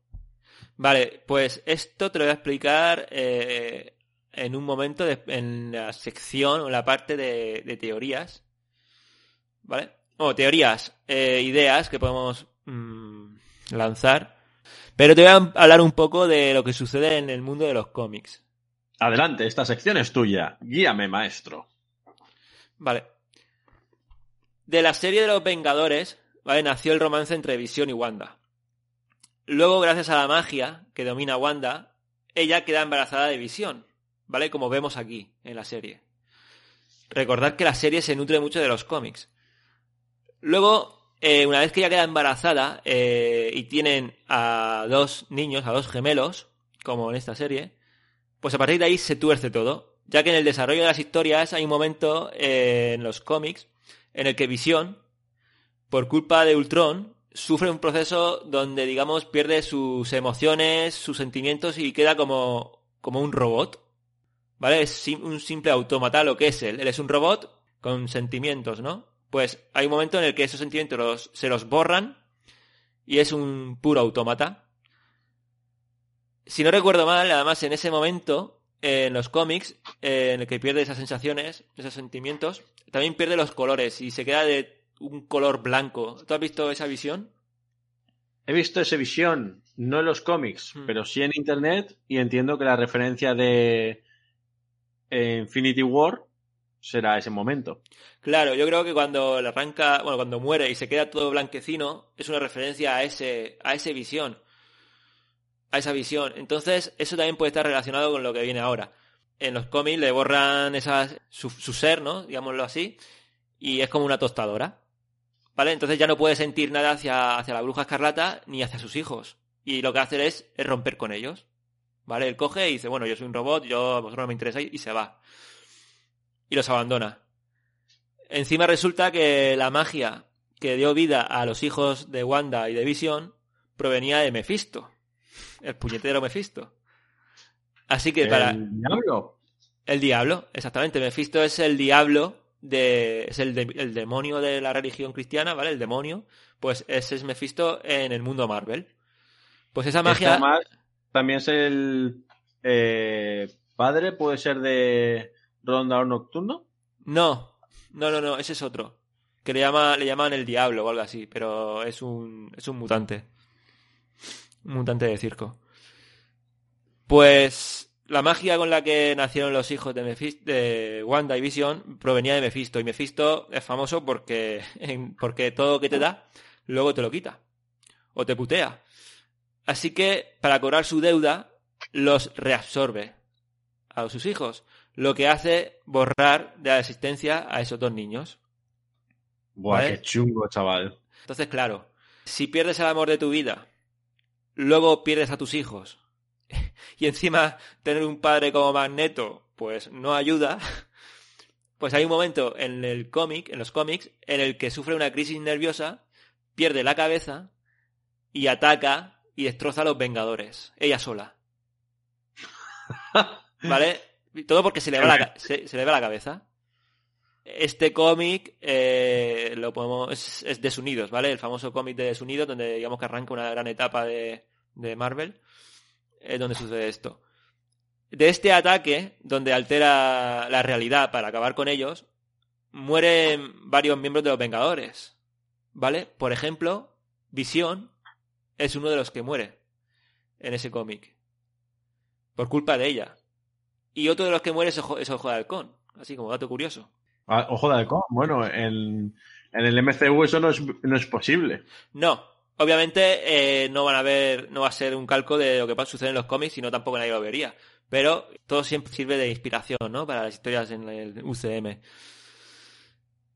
C: Vale, pues esto te lo voy a explicar eh, en un momento de- en la sección o la parte de, de teorías. ¿Vale? O teorías, eh, ideas que podemos mm, lanzar. Pero te voy a hablar un poco de lo que sucede en el mundo de los cómics.
B: Adelante, esta sección es tuya. Guíame, maestro.
C: Vale. De la serie de los Vengadores, Nació el romance entre Visión y Wanda. Luego, gracias a la magia que domina Wanda, ella queda embarazada de Visión, ¿vale? Como vemos aquí en la serie. Recordad que la serie se nutre mucho de los cómics. Luego, eh, una vez que ella queda embarazada eh, y tienen a dos niños, a dos gemelos, como en esta serie, pues a partir de ahí se tuerce todo, ya que en el desarrollo de las historias hay un momento eh, en los cómics en el que Visión, por culpa de Ultron, sufre un proceso donde, digamos, pierde sus emociones, sus sentimientos y queda como, como un robot. ¿Vale? Es un simple autómata lo que es él. Él es un robot con sentimientos, ¿no? Pues hay un momento en el que esos sentimientos se los borran y es un puro autómata. Si no recuerdo mal, además en ese momento, en los cómics, eh, en el que pierde esas sensaciones, esos sentimientos, también pierde los colores y se queda de un color blanco. ¿Tú has visto esa visión?
B: He visto esa visión, no en los cómics,
C: Hmm.
B: pero sí en internet, y entiendo que la referencia de en Infinity War será ese momento.
C: Claro, yo creo que cuando le arranca, bueno, cuando muere y se queda todo blanquecino, es una referencia a ese, a esa visión. A esa visión. Entonces, eso también puede estar relacionado con lo que viene ahora. En los cómics le borran esas, su, su ser, ¿no? Digámoslo así. Y es como una tostadora. ¿Vale? Entonces ya no puede sentir nada hacia, hacia la bruja escarlata ni hacia sus hijos. Y lo que hace es, es romper con ellos. ¿Vale? Él coge y dice, bueno, yo soy un robot, yo a vosotros no me interesáis, y se va. Y los abandona. Encima resulta que la magia que dio vida a los hijos de Wanda y de Vision provenía de Mephisto. El puñetero Mephisto. Así que para.
B: ¿El diablo?
C: El diablo, exactamente. Mephisto es el diablo de. es el, de- el demonio de la religión cristiana, ¿vale? El demonio. Pues ese es Mephisto en el mundo Marvel. Pues esa magia.
B: Más- también es el eh, padre, puede ser de Rondador Nocturno.
C: No, no, no, no, ese es otro. Que le, llama, le llaman el diablo o algo así, pero es un, es un mutante. Un mutante de circo. Pues la magia con la que nacieron los hijos de, Mephis- de Wanda y Vision provenía de Mephisto. Y Mephisto es famoso porque, porque todo lo que te da, luego te lo quita. O te putea. Así que, para cobrar su deuda, los reabsorbe a sus hijos lo que hace borrar de la existencia a esos dos niños.
B: Buah,
C: ¿Vale?
B: qué chungo, chaval.
C: Entonces, claro, si pierdes el amor de tu vida, luego pierdes a tus hijos, y encima tener un padre como Magneto, pues no ayuda, pues hay un momento en el cómic, en los cómics, en el que sufre una crisis nerviosa, pierde la cabeza y ataca y destroza a los Vengadores, ella sola. ¿Vale? Todo porque se le va la, se le va la cabeza. Este cómic eh, lo podemos es, es Desunidos, ¿vale? El famoso cómic de Desunidos, donde digamos que arranca una gran etapa de, de Marvel, eh, donde sucede esto. De este ataque, donde altera la realidad para acabar con ellos, mueren varios miembros de los Vengadores, ¿vale? Por ejemplo, Visión es uno de los que muere en ese cómic. Por culpa de ella. Y otro de los que muere es Ojo, es Ojo de Halcón. Así como dato curioso.
B: Ah, Ojo de halcón. Bueno, en, en el MCU eso no es, no es posible.
C: No, obviamente eh, no van a ver, no va a ser un calco de lo que sucede en los cómics, sino tampoco nadie lo vería. Pero todo siempre sirve de inspiración, ¿no? Para las historias en el UCM.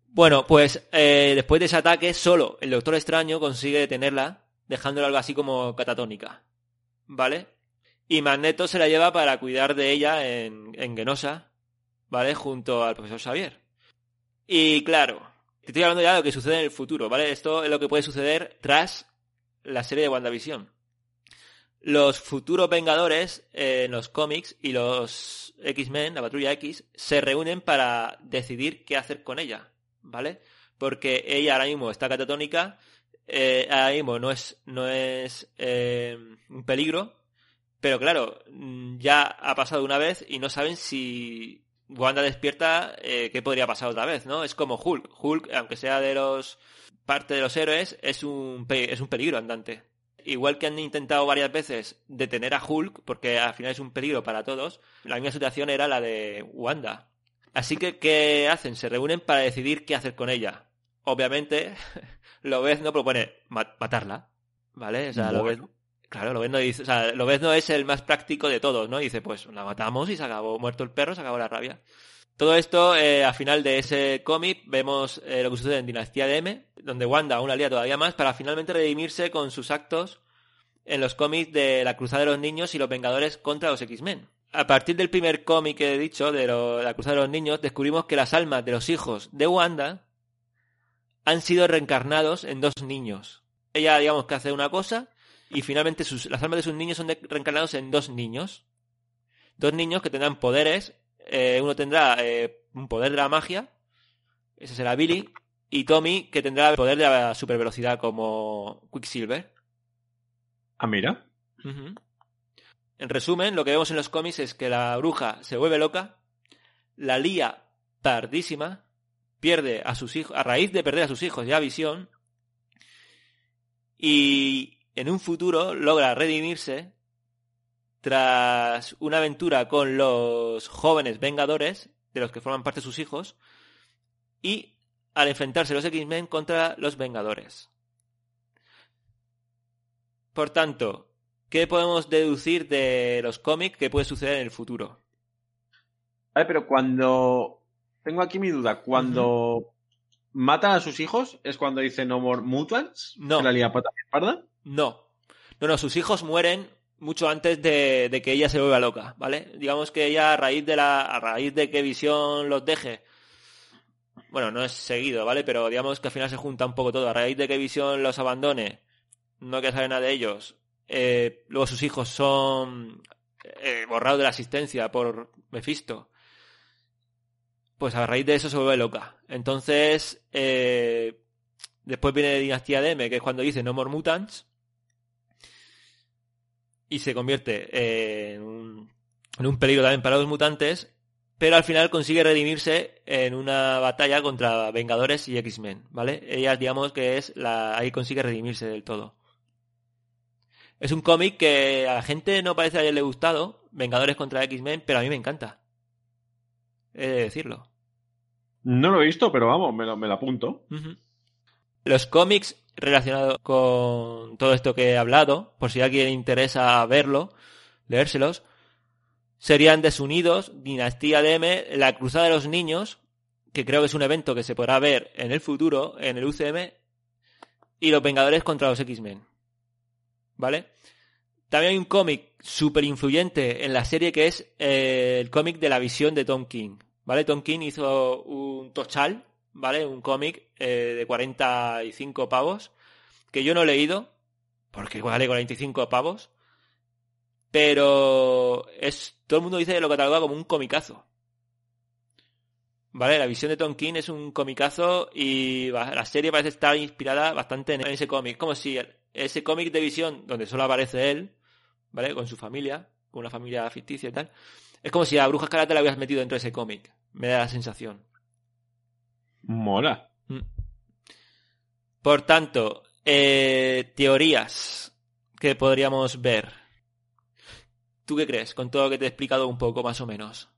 C: Bueno, pues eh, después de ese ataque, solo el Doctor Extraño consigue detenerla, dejándola algo así como catatónica. ¿Vale? Y Magneto se la lleva para cuidar de ella en, en Genosa, ¿vale? Junto al profesor Xavier. Y claro, te estoy hablando ya de lo que sucede en el futuro, ¿vale? Esto es lo que puede suceder tras la serie de WandaVision. Los futuros Vengadores eh, en los cómics y los X-Men, la Patrulla X, se reúnen para decidir qué hacer con ella, ¿vale? Porque ella ahora mismo está catatónica, eh, ahora mismo no es, no es eh, un peligro, pero claro, mm, ya ha pasado una vez y no saben si Wanda despierta, eh, qué podría pasar otra vez, ¿no? Es como Hulk. Hulk, aunque sea de los parte de los héroes, es un, pe- es un peligro andante. Igual que han intentado varias veces detener a Hulk, porque al final es un peligro para todos, la misma situación era la de Wanda. Así que, ¿qué hacen? Se reúnen para decidir qué hacer con ella. Obviamente, Lobezno propone ma- matarla, ¿vale? O sea. Lobezno- Claro, Lobezno dice, o sea, Lobezno es el más práctico de todos, ¿no? Dice, pues la matamos y se acabó, muerto el perro, se acabó la rabia. Todo esto, eh, al final de ese cómic, vemos eh, lo que sucede en Dinastía de M, donde Wanda aún la todavía más para finalmente redimirse con sus actos en los cómics de la Cruzada de los Niños y los Vengadores contra los X-Men. A partir del primer cómic que he dicho, de lo- la Cruzada de los Niños, descubrimos que las almas de los hijos de Wanda han sido reencarnados en dos niños. Ella, digamos, que hace una cosa y finalmente las almas de sus niños son de- reencarnados en dos niños. Dos niños que tendrán poderes. eh, uno tendrá eh, un poder de la magia, ese será Billy, y Tommy, que tendrá el poder de la supervelocidad como Quicksilver.
B: Ah, mira.
C: En resumen, lo que vemos en los cómics es que la bruja se vuelve loca, la lía tardísima, pierde a sus hijos, a raíz de perder a sus hijos ya visión, y en un futuro logra redimirse tras una aventura con los jóvenes Vengadores, de los que forman parte sus hijos, y al enfrentarse los X-Men contra los Vengadores. Por tanto, ¿qué podemos deducir de los cómics que puede suceder en el futuro?
B: Ay, pero cuando. Tengo aquí mi duda. Cuando matan a sus hijos, ¿es cuando dice No More Mutants?
C: No.
B: ¿Que la lía pata parda?
C: No. No, no, sus hijos mueren mucho antes de, de que ella se vuelva loca, ¿vale? Digamos que ella a raíz de la. a raíz de que Visión los deje. Bueno, no es seguido, ¿vale? Pero digamos que al final se junta un poco todo. A raíz de que Visión los abandone, no saber nada de ellos. eh, luego sus hijos son eh, borrados de la asistencia por Mephisto. Pues a raíz de eso se vuelve loca. Entonces, eh, después viene Dinastía de M, que es cuando dice No More Mutants. Y se convierte en un, en un peligro también para los mutantes. Pero al final consigue redimirse en una batalla contra Vengadores y X-Men, ¿vale? Ella, digamos que es la. ahí consigue redimirse del todo. Es un cómic que a la gente no parece haberle gustado, Vengadores contra X-Men, pero a mí me encanta. He de decirlo.
B: No lo he visto, pero vamos, me lo, me lo apunto.
C: Los cómics relacionados con todo esto que he hablado, por si a alguien le interesa verlo, leérselos, serían Desunidos, Dinastía de M, La Cruzada de los Niños, que creo que es un evento que se podrá ver en el futuro, en el UCM, y Los Vengadores contra los X-Men. ¿Vale? También hay un cómic súper influyente en la serie que es eh, el cómic de la visión de Tom King. ¿Vale? Tom King hizo un Tochal, ¿vale? Un cómic eh, de 45 pavos, que yo no he leído, porque vale 45 pavos, pero es todo el mundo dice que lo cataloga como un comicazo. Vale, la visión de Tom King es un comicazo y la serie parece estar inspirada bastante en ese cómic. Como si ese cómic de visión, donde solo aparece él, ¿vale? Con su familia, con una familia ficticia y tal. Es como si a Bruja Escarlata la hubieras metido dentro de ese cómic. Me da la sensación.
B: Mola.
C: Mm. Por tanto, eh, teorías que podríamos ver. ¿Tú qué crees? Con todo lo que te he explicado un poco, más o menos.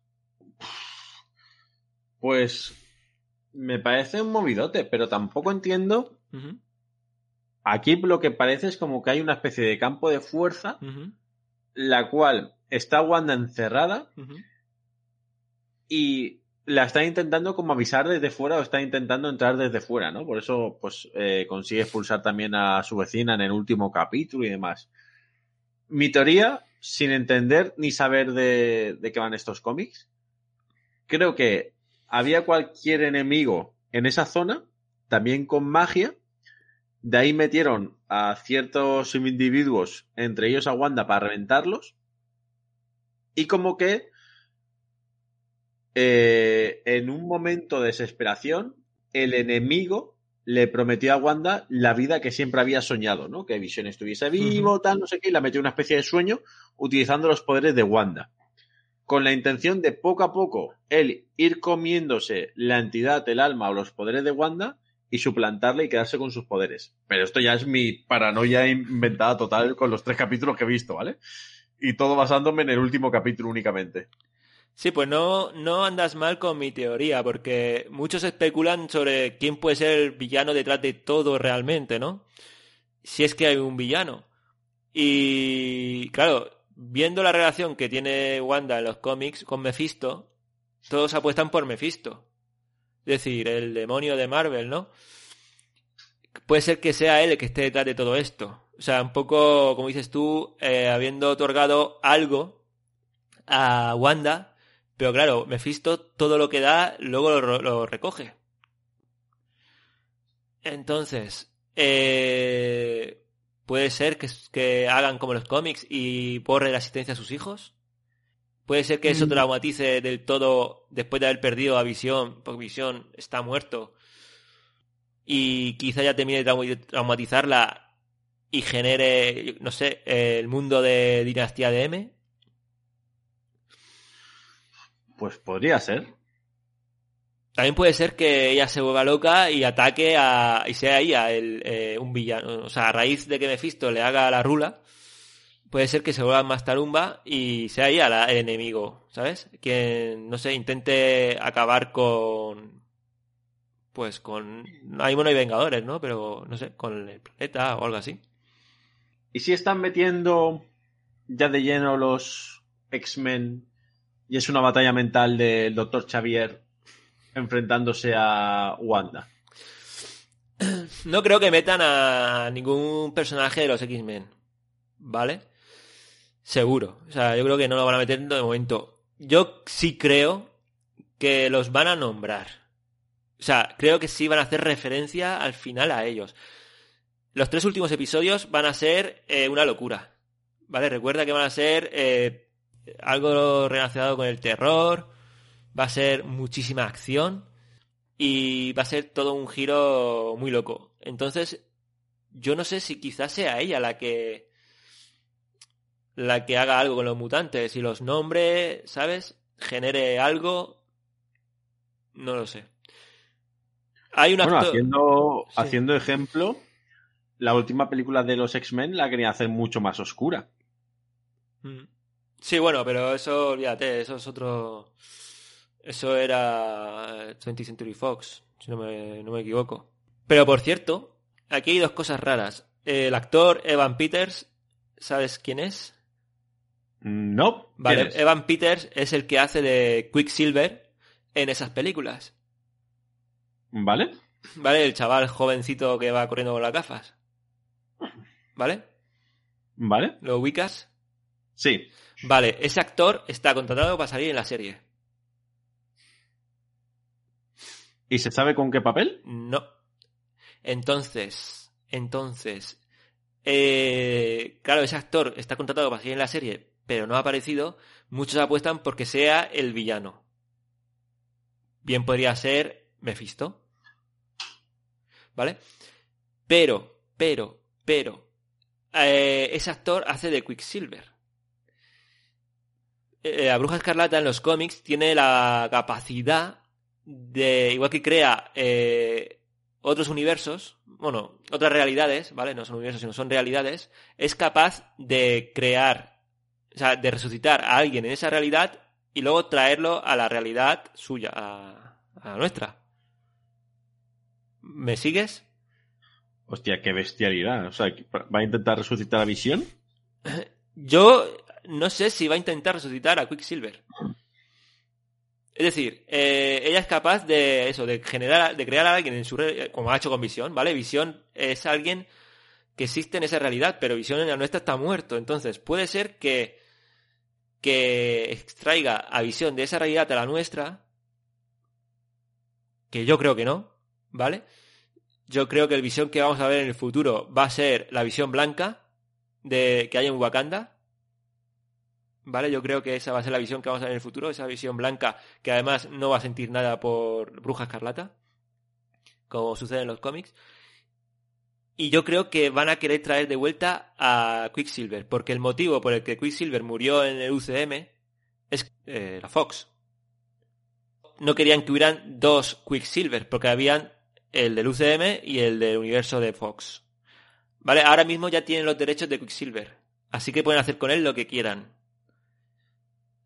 B: Pues me parece un movidote, pero tampoco entiendo. Aquí lo que parece es como que hay una especie de campo de fuerza, la cual está Wanda encerrada y la está intentando como avisar desde fuera o está intentando entrar desde fuera, ¿no? Por eso, pues, eh, consigue expulsar también a su vecina en el último capítulo y demás. Mi teoría, sin entender ni saber de, de qué van estos cómics, creo que había cualquier enemigo en esa zona, también con magia. De ahí metieron a ciertos individuos, entre ellos a Wanda, para reventarlos. Y como que eh, en un momento de desesperación, el enemigo le prometió a Wanda la vida que siempre había soñado, ¿no? Que Visión estuviese vivo, tal, no sé qué, y la metió en una especie de sueño utilizando los poderes de Wanda. Con la intención de poco a poco él ir comiéndose la entidad, el alma o los poderes de Wanda y suplantarla y quedarse con sus poderes. Pero esto ya es mi paranoia inventada total con los tres capítulos que he visto, ¿vale? Y todo basándome en el último capítulo únicamente.
C: Sí, pues no, no andas mal con mi teoría, porque muchos especulan sobre quién puede ser el villano detrás de todo realmente, ¿no? Si es que hay un villano. Y claro, viendo la relación que tiene Wanda en los cómics con Mephisto, todos apuestan por Mephisto. Es decir, el demonio de Marvel, ¿no? Puede ser que sea él el que esté detrás de todo esto. O sea, un poco, como dices tú, eh, habiendo otorgado algo a Wanda, pero claro, Mephisto todo lo que da luego lo, lo recoge. Entonces, eh, puede ser que, que hagan como los cómics y borre la asistencia a sus hijos. Puede ser que eso
B: Mm.
C: traumatice del todo después de haber perdido a Visión, porque Visión está muerto. Y quizá ya termine de trauma- traumatizarla y genere, no sé, el mundo de Dinastía de M.
B: Pues podría ser.
C: También puede ser que ella se vuelva loca y ataque a. y sea ella el, eh, un villano. O sea, a raíz de que Mephisto le haga la rula, puede ser que se vuelva más tarumba y sea ella la- el enemigo, ¿sabes? Quien, no sé, intente acabar con... Pues con... Mismo no hay Vengadores, ¿no? Pero, no sé, con el planeta o algo así.
B: ¿Y si están metiendo ya de lleno los X-Men y es una batalla mental del Dr. Xavier enfrentándose a Wanda?
C: No creo que metan a ningún personaje de los X-Men, ¿vale? Seguro. O sea, yo creo que no lo van a meter de momento. Yo sí creo que los van a nombrar. O sea, creo que sí van a hacer referencia al final a ellos. Los tres últimos episodios van a ser eh, una locura. ¿Vale? Recuerda que van a ser eh, algo relacionado con el terror. Va a ser muchísima acción. Y va a ser todo un giro muy loco. Entonces, yo no sé si quizás sea ella la que. la que haga algo con los mutantes y los nombre, ¿sabes? Genere algo. No lo sé. Hay un
B: Bueno, haciendo,
C: Sí.
B: haciendo ejemplo, la última película de los X-Men la quería hacer mucho más oscura.
C: Mm. Sí, bueno, pero eso, olvídate, eso es otro. Eso era 20th Century Fox, si no me, no me equivoco. Pero por cierto, aquí hay dos cosas raras. El actor Evan Peters, ¿sabes quién es?
B: No. ¿quién
C: Vale,
B: es?
C: Evan Peters es el que hace de Quicksilver en esas películas.
B: ¿Vale?
C: ¿Vale? El chaval jovencito que va corriendo con las gafas. ¿Vale?
B: ¿Vale?
C: ¿Lo ubicas?
B: Sí.
C: Vale, ese actor está contratado para salir en la serie.
B: ¿Y se sabe con qué papel?
C: No. Entonces, entonces, eh, claro, ese actor está contratado para salir en la serie, pero no ha aparecido. Muchos apuestan porque sea el villano. Bien podría ser Mephisto. ¿Vale? Pero, pero, pero, eh, ese actor hace de Quicksilver. Eh, la Bruja Escarlata en los cómics tiene la capacidad de, igual que crea eh, otros universos, bueno, otras realidades, ¿vale? No son universos, sino son realidades, es capaz de crear, o sea, de resucitar a alguien en esa realidad y luego traerlo a la realidad suya, a, a la nuestra. ¿Me sigues?
B: Hostia, qué bestialidad. O sea, ¿va a intentar resucitar a Visión?
C: Yo no sé si va a intentar resucitar a Quicksilver. Es decir, eh, ella es capaz de eso, de generar, de crear a alguien en su re- como ha hecho con Visión, ¿vale? Visión es alguien que existe en esa realidad, pero Visión en la nuestra está muerto. Entonces, puede ser que, que extraiga a Visión de esa realidad a la nuestra, que yo creo que no, ¿vale? Yo creo que el Visión que vamos a ver en el futuro va a ser la visión blanca de que hay en Wakanda. ¿Vale? Yo creo que esa va a ser la visión que vamos a ver en el futuro, esa visión blanca que además no va a sentir nada por Bruja Escarlata, como sucede en los cómics. Y yo creo que van a querer traer de vuelta a Quicksilver, porque el motivo por el que Quicksilver murió en el UCM es eh, la Fox. No querían que hubieran dos Quicksilver, porque habían el del UCM y el del universo de Fox. ¿Vale? Ahora mismo ya tienen los derechos de Quicksilver. Así que pueden hacer con él lo que quieran.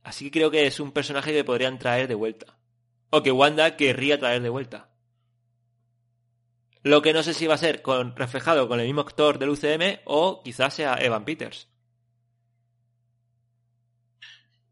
C: Así que creo que es un personaje que podrían traer de vuelta. O que Wanda querría traer de vuelta. Lo que no sé si va a ser con, reflejado con el mismo actor del UCM o quizás sea Evan Peters.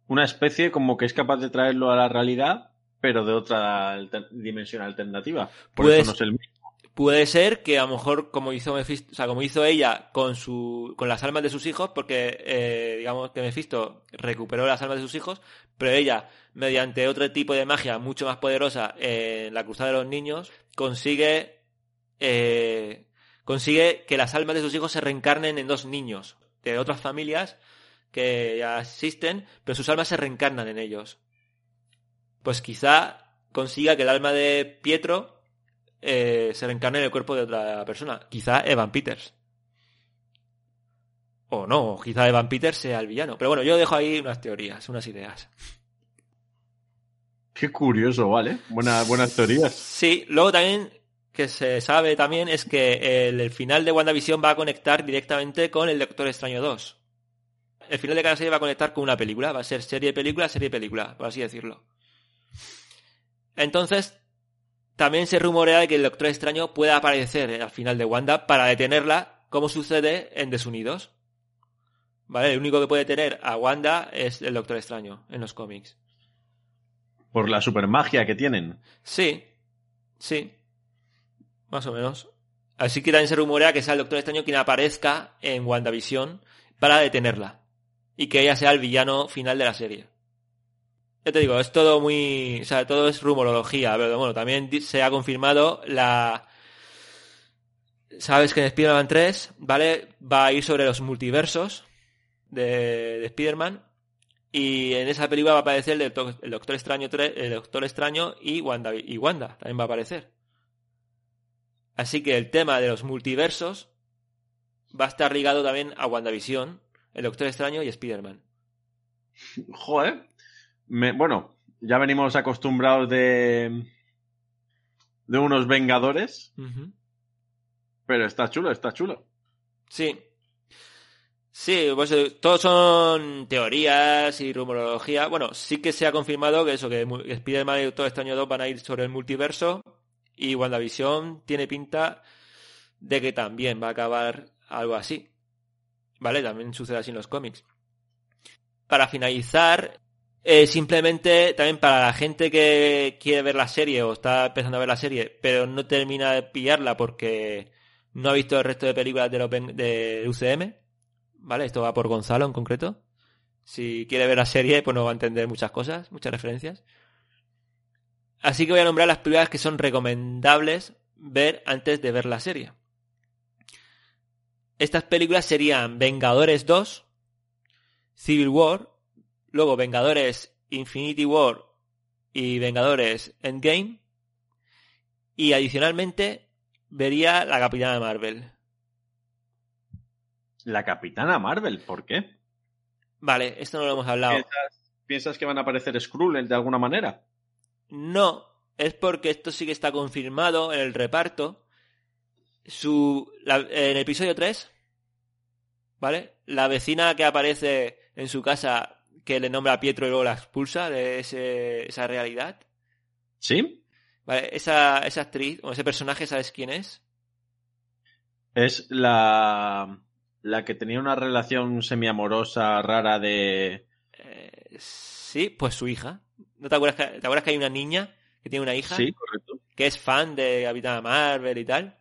B: Una especie como que es capaz de traerlo a la realidad, pero de otra alter- dimensión alternativa. Por
C: Pues-
B: eso no es el mismo.
C: Puede ser que a lo mejor como hizo como hizo ella con su con las almas de sus hijos, porque eh, digamos que Mephisto recuperó las almas de sus hijos, pero ella, mediante otro tipo de magia mucho más poderosa en la cruzada de los niños, consigue eh, consigue que las almas de sus hijos se reencarnen en dos niños de otras familias que ya existen, pero sus almas se reencarnan en ellos. Pues quizá consiga que el alma de Pietro eh, se reencarne en el cuerpo de otra persona. Quizá Evan Peters. O no, quizá Evan Peters sea el villano. Pero bueno, yo dejo ahí unas teorías, unas ideas.
B: Qué curioso, ¿vale? Buena, buenas teorías.
C: Sí, luego también que se sabe también es que el, el final de WandaVision va a conectar directamente con el Doctor Extraño 2. El final de cada serie va a conectar con una película. Va a ser serie película, serie película, por así decirlo. Entonces, también se rumorea de que el Doctor Extraño pueda aparecer al final de Wanda para detenerla, como sucede en Desunidos. ¿Vale? El único que puede tener a Wanda es el Doctor Extraño en los cómics.
B: Por la supermagia que tienen.
C: Sí, sí. Más o menos. Así que también se rumorea que sea el Doctor Extraño quien aparezca en WandaVision para detenerla. Y que ella sea el villano final de la serie. Ya te digo, es todo muy. O sea, todo es rumorología, pero bueno, también se ha confirmado la. Sabes que en Spider-Man 3, ¿vale? Va a ir sobre los multiversos de, de Spider-Man. Y en esa película va a aparecer el Doctor, el Doctor Extraño 3, el Doctor Extraño y Wanda, y Wanda también va a aparecer. Así que el tema de los multiversos va a estar ligado también a WandaVision, el Doctor Extraño y Spider-Man.
B: Joder. Me, bueno, ya venimos acostumbrados de. de unos Vengadores. Pero está chulo, está chulo.
C: Sí. Sí, pues eh, todos son teorías y rumorología. Bueno, sí que se ha confirmado que eso, que Spider-Man y Doctor Extraño 2 van a ir sobre el multiverso. Y WandaVision tiene pinta de que también va a acabar algo así. ¿Vale? También sucede así en los cómics. Para finalizar, eh, simplemente también para la gente que quiere ver la serie o está empezando a ver la serie, pero no termina de pillarla porque no ha visto el resto de películas de, los ven- de UCM, ¿vale? Esto va por Gonzalo en concreto. Si quiere ver la serie, pues no va a entender muchas cosas, muchas referencias. Así que voy a nombrar las películas que son recomendables ver antes de ver la serie. Estas películas serían Vengadores 2, Civil War, luego Vengadores Infinity War y Vengadores Endgame. Y adicionalmente vería la Capitana Marvel.
B: La Capitana Marvel, ¿por qué?
C: Vale, esto no lo hemos hablado.
B: ¿Piensas, piensas que van a aparecer Skrull de alguna manera?
C: No, es porque esto sí que está confirmado en el reparto. Su, la- en el episodio 3, ¿vale? La vecina que aparece en su casa que le nombra a Pietro y luego la expulsa de ese- esa realidad.
B: ¿Sí?
C: ¿Vale? Esa, esa actriz o ese personaje, ¿sabes quién es?
B: Es la. la que tenía una relación semiamorosa rara de.
C: Eh, sí, pues su hija. ¿No te acuerdas, que, te acuerdas que hay una niña que tiene una hija
B: Sí, correcto.
C: que es fan de Capitana Marvel y tal?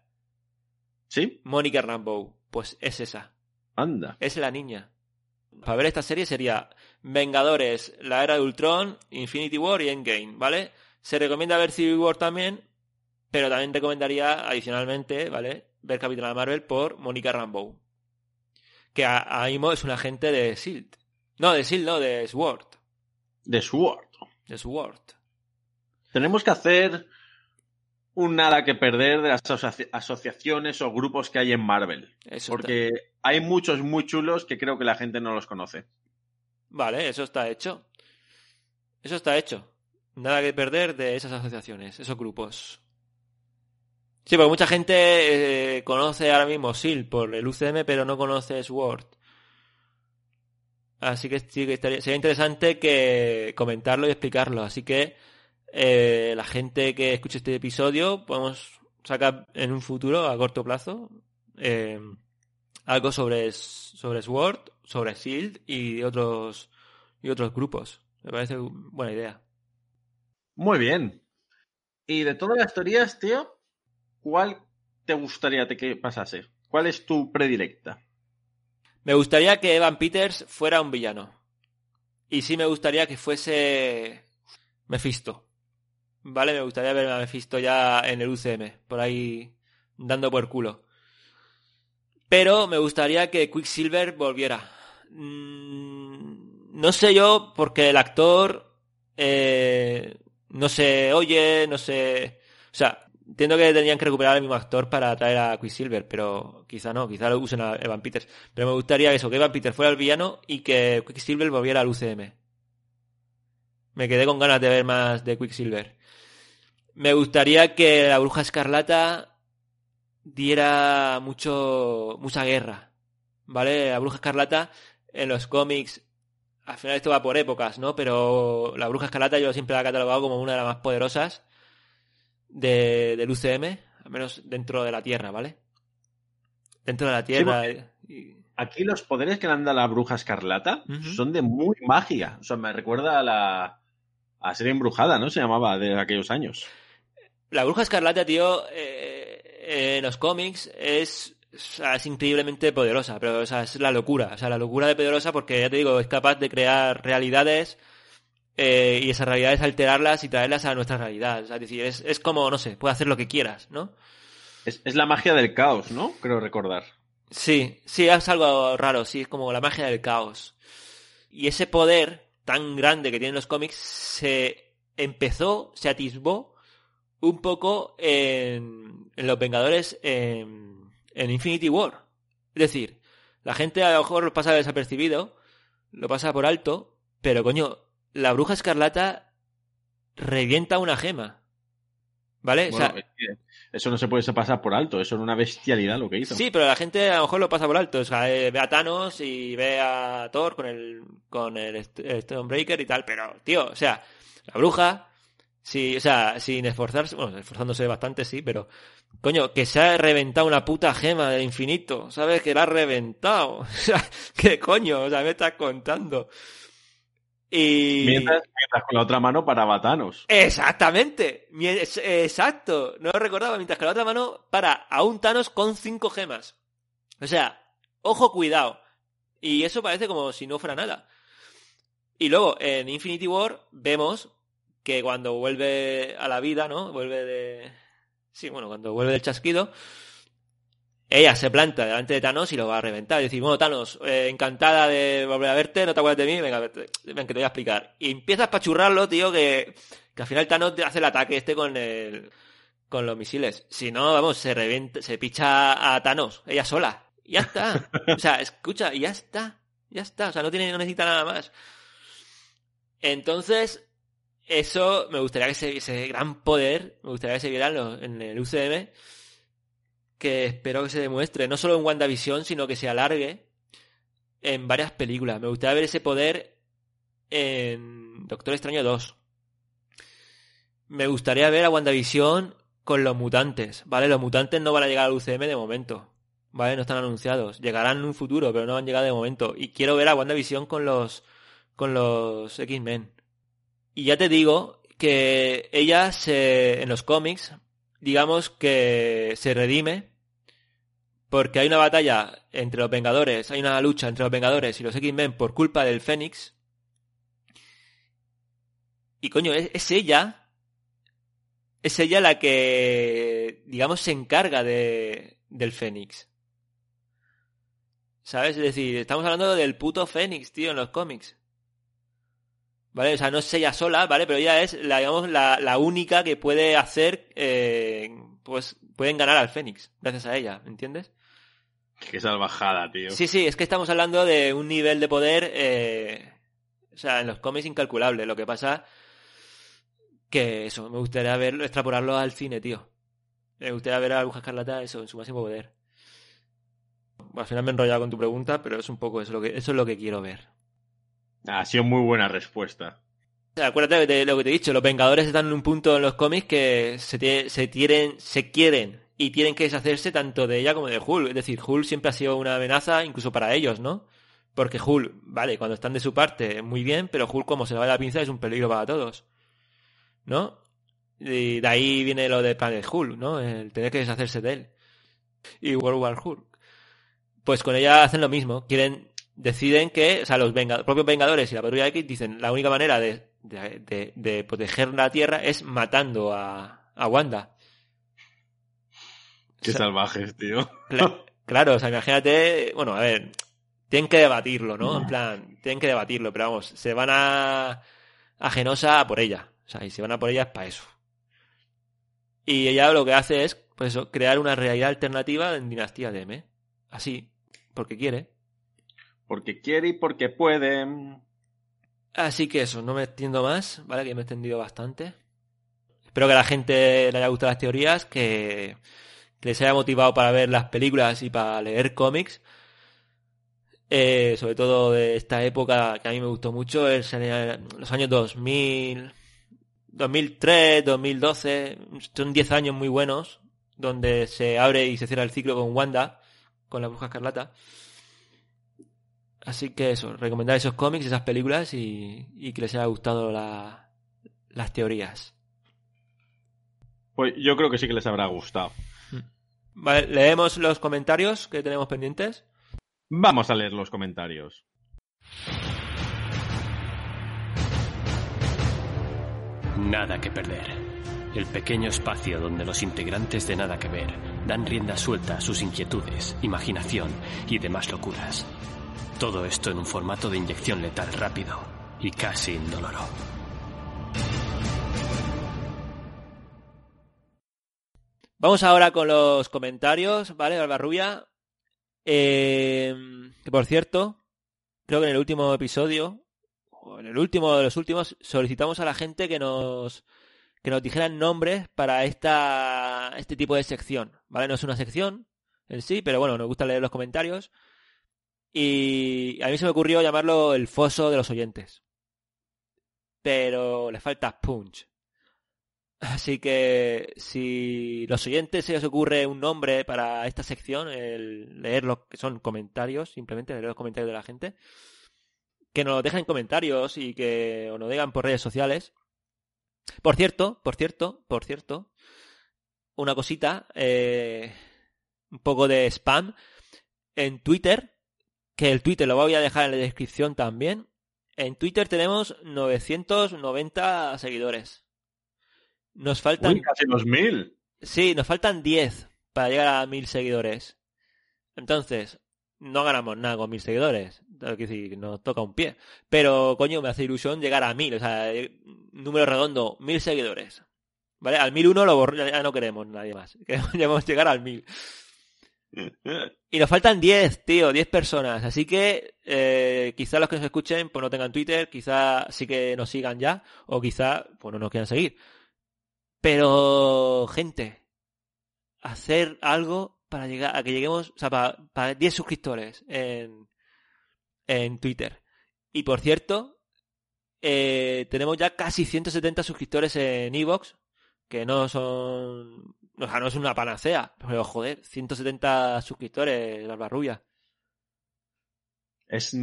B: Sí,
C: Mónica Rambeau. Pues es esa.
B: anda.
C: Es la niña. Para ver esta serie sería Vengadores, la era de Ultron, Infinity War y Endgame, ¿vale? Se recomienda ver Civil War también, pero también recomendaría adicionalmente, ¿vale? Ver Capitana Marvel por Mónica Rambeau. Que a- ahora mismo es un agente de S.H.I.E.L.D. No, de S.H.I.E.L.D. no, de SWORD.
B: De Sword.
C: De SWORD.
B: Tenemos que hacer un nada que perder de las asoci- asociaciones o grupos que hay en Marvel.
C: Eso
B: Porque hay muchos muy chulos que creo que la gente no los conoce.
C: Vale, eso está hecho. Eso está hecho. Nada que perder de esas asociaciones, esos grupos. Sí, porque mucha gente eh, conoce ahora mismo SEAL por el UCM, pero no conoce SWORD. Así que sí que estaría- sería interesante que comentarlo y explicarlo. Así que eh, la gente que escuche este episodio podemos sacar en un futuro, a corto plazo, eh, algo sobre, sobre SWORD, sobre SEAL y otros, y otros grupos. Me parece buena idea.
B: Muy bien. Y de todas las teorías, tío, ¿cuál te gustaría que pasase? ¿Cuál es tu predilecta?
C: Me gustaría que Evan Peters fuera un villano. Y sí me gustaría que fuese Mephisto. ¿Vale? Me gustaría ver a Mephisto ya en el UCM, por ahí dando por culo. Pero me gustaría que Quicksilver volviera. Mm, No sé yo, porque el actor eh, no se oye, no se... O sea, entiendo que tenían que recuperar al mismo actor para traer a Quicksilver, pero quizá no, quizá lo usen a Evan Peters. Pero me gustaría eso, que Evan Peters fuera el villano y que Quicksilver volviera al UCM. Me quedé con ganas de ver más de Quicksilver. Me gustaría que la bruja escarlata diera mucho mucha guerra. ¿Vale? La bruja escarlata en los cómics, al final esto va por épocas, ¿no? Pero la Bruja Escarlata yo siempre la he catalogado como una de las más poderosas de, del UCM, al menos dentro de la Tierra, ¿vale? Dentro de la Tierra.
B: Aquí los poderes que le anda la bruja escarlata son de muy magia. O sea, me recuerda a la a serie embrujada, ¿no? Se llamaba de aquellos años.
C: La Bruja Escarlata, tío, eh, en los cómics es, o sea, es increíblemente poderosa, pero o sea, es la locura, o sea, la locura de poderosa porque ya te digo, es capaz de crear realidades eh, y esas realidades alterarlas y traerlas a nuestra realidad. O sea, es decir, es, es como, no sé, puede hacer lo que quieras, ¿no?
B: Es, es la magia del caos, ¿no? Creo recordar.
C: Sí, sí, es algo raro, sí, es como la magia del caos. Y ese poder tan grande que tienen los cómics se empezó, se atisbó un poco en, en Los Vengadores en, en Infinity War. Es decir, la gente a lo mejor lo pasa desapercibido, lo pasa por alto, pero coño, la bruja escarlata revienta una gema. ¿Vale? O sea,
B: es que eso no se puede pasar por alto. Eso era una bestialidad lo que hizo.
C: Sí, pero la gente a lo mejor lo pasa por alto. O sea, eh, ve a Thanos y ve a Thor con el, con el Stonebreaker y tal. Pero, tío, o sea, la bruja, sí, o sea, sin esforzarse, bueno, esforzándose bastante, sí, pero, coño, que se ha reventado una puta gema del infinito. ¿Sabes? Que la ha reventado. O sea, ¿qué coño? O sea, me estás contando. Y...
B: Mientras, mientras con la otra mano para Batanos.
C: Exactamente. Exacto. No lo recordaba. Mientras que la otra mano para a un Thanos con cinco gemas. O sea, ojo, cuidado. Y eso parece como si no fuera nada. Y luego, en Infinity War, vemos que cuando vuelve a la vida, ¿no? Vuelve de... Sí, bueno, cuando vuelve del chasquido, ella se planta delante de Thanos y lo va a reventar. Y decir, bueno, Thanos, eh, encantada de volver a verte, no te acuerdas de mí, venga, ven que te voy a explicar. Y empieza a pachurrarlo, tío, que, que al final Thanos hace el ataque este con el, con los misiles. Si no, vamos, se revienta, se picha a Thanos, ella sola. Ya está. O sea, escucha, ya está. Ya está. O sea, no tiene, no necesita nada más. Entonces, eso me gustaría que ese, ese gran poder, me gustaría que se viera en el UCM, que espero que se demuestre, no solo en WandaVision, sino que se alargue en varias películas. Me gustaría ver ese poder en Doctor Extraño 2. Me gustaría ver a WandaVision con los mutantes, ¿vale? Los mutantes no van a llegar al UCM de momento, ¿vale? No están anunciados. Llegarán en un futuro, pero no han llegado de momento. Y quiero ver a WandaVision con los, con los X-Men. Y ya te digo que ella se, en los cómics, digamos que se redime porque hay una batalla entre los Vengadores, hay una lucha entre los Vengadores y los X-Men por culpa del Fénix. Y coño, es, es ella, es ella la que, digamos, se encarga de, del Fénix. ¿Sabes? Es decir, estamos hablando del puto Fénix, tío, en los cómics. ¿Vale? O sea, no es ella sola, ¿vale? Pero ella es, la, digamos, la, la única que puede hacer, eh, pues, pueden ganar al Fénix, gracias a ella, ¿entiendes?
B: Qué salvajada, tío.
C: Sí, sí, es que estamos hablando de un nivel de poder, eh, o sea, en los cómics incalculable. Lo que pasa que eso, me gustaría verlo, extrapolarlo al cine, tío. Me gustaría ver a la Bruja Escarlata eso, en su máximo poder. Al final me he enrollado con tu pregunta, pero es un poco eso lo que, eso es lo que quiero ver.
B: Ha sido muy buena respuesta.
C: Acuérdate de lo que te he dicho, los Vengadores están en un punto en los cómics que se, se, tienen, quieren y tienen que deshacerse tanto de ella como de Hulk. Es decir, Hulk siempre ha sido una amenaza incluso para ellos, ¿no? Porque Hulk, vale, cuando están de su parte, muy bien, pero Hulk como se le va la pinza es un peligro para todos. ¿No? Y de ahí viene lo de Planet Hulk, ¿no? El tener que deshacerse de él. Y World War Hulk. Pues con ella hacen lo mismo. Quieren, deciden que, o sea, los venga- propios Vengadores y la Patrulla X dicen la única manera de, de, de- de proteger la Tierra es matando a, a Wanda.
B: Qué
C: O sea,
B: salvajes, tío.
C: Cla- claro, o sea, imagínate, bueno, a ver, tienen que debatirlo, ¿no? En plan, tienen que debatirlo, pero vamos, se van a, a Genosa a por ella. O sea, y se van a por ella es para eso. Y ella lo que hace es, pues eso, crear una realidad alternativa en Dinastía de M. Así, porque quiere.
B: Porque quiere y porque puede.
C: Así que eso, no me extiendo más, ¿vale? Que me he extendido bastante. Espero que a la gente le haya gustado las teorías, que, les haya motivado para ver las películas y para leer cómics. eh, sobre todo de esta época que a mí me gustó mucho, los años 2000, 2003, 2012, son 10 años muy buenos, donde se abre y se cierra el ciclo con Wanda, con la bruja escarlata. Así que eso, recomendar esos cómics, esas películas y, y que les haya gustado la, las teorías.
B: Pues yo creo que sí que les habrá gustado.
C: Vale, leemos los comentarios que tenemos pendientes.
B: Vamos a leer los comentarios.
A: Nada que perder. El pequeño espacio donde los integrantes de Nada que ver dan rienda suelta a sus inquietudes, imaginación y demás locuras. Todo esto en un formato de inyección letal rápido y casi indoloro.
C: Vamos ahora con los comentarios, ¿vale, Albarrubia? Eh, que por cierto, creo que en el último episodio, o en el último de los últimos, solicitamos a la gente que nos que nos dijeran nombres para esta este tipo de sección, ¿vale? No es una sección en sí, pero bueno, nos gusta leer los comentarios. Y a mí se me ocurrió llamarlo el foso de los oyentes. Pero le falta punch. Así que si los oyentes se les ocurre un nombre para esta sección, el leer lo que son comentarios, simplemente leer los comentarios de la gente, que nos dejen en comentarios y que nos lo digan por redes sociales. Por cierto, por cierto, por cierto, una cosita, eh, un poco de spam. En Twitter, que el Twitter lo voy a dejar en la descripción también. En Twitter tenemos 990 seguidores. Nos faltan.
B: Uy, casi los mil.
C: Sí, nos faltan 10 para llegar a mil seguidores. Entonces, no ganamos nada con mil seguidores. Decir, nos toca un pie. Pero, coño, me hace ilusión llegar a mil. O sea, eh, número redondo, mil seguidores. ¿Vale? Al mil uno lo borro, ya no queremos nadie más. Queremos llegar al mil. Y nos faltan 10, tío, 10 personas. Así que eh, quizá los que nos escuchen pues no tengan Twitter, quizá sí que nos sigan ya, o quizá pues no nos quieran seguir. Pero, gente, hacer algo para llegar a que lleguemos, o sea, para, para 10 suscriptores en, en Twitter. Y por cierto, eh, tenemos ya casi 170 suscriptores en Evox, que no son o sea, no es una panacea, pero joder, 170 suscriptores, la barrubia.
B: Es.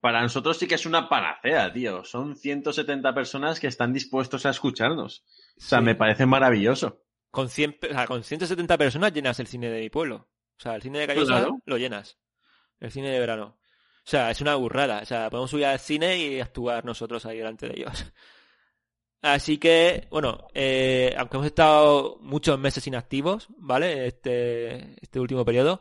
B: Para nosotros sí que es una panacea, tío. Son 170 personas que están dispuestos a escucharnos. O sea,
C: Sí.
B: me parece maravilloso.
C: Con, 100, pe- o sea, con 170 personas llenas el cine de mi pueblo. O sea, el cine de Callosa
B: Claro.
C: lo llenas. El cine de verano. O sea, es una burrada. O sea, podemos subir al cine y actuar nosotros ahí delante de ellos. Así que, bueno, eh, aunque hemos estado muchos meses inactivos, ¿vale? Este, este último periodo,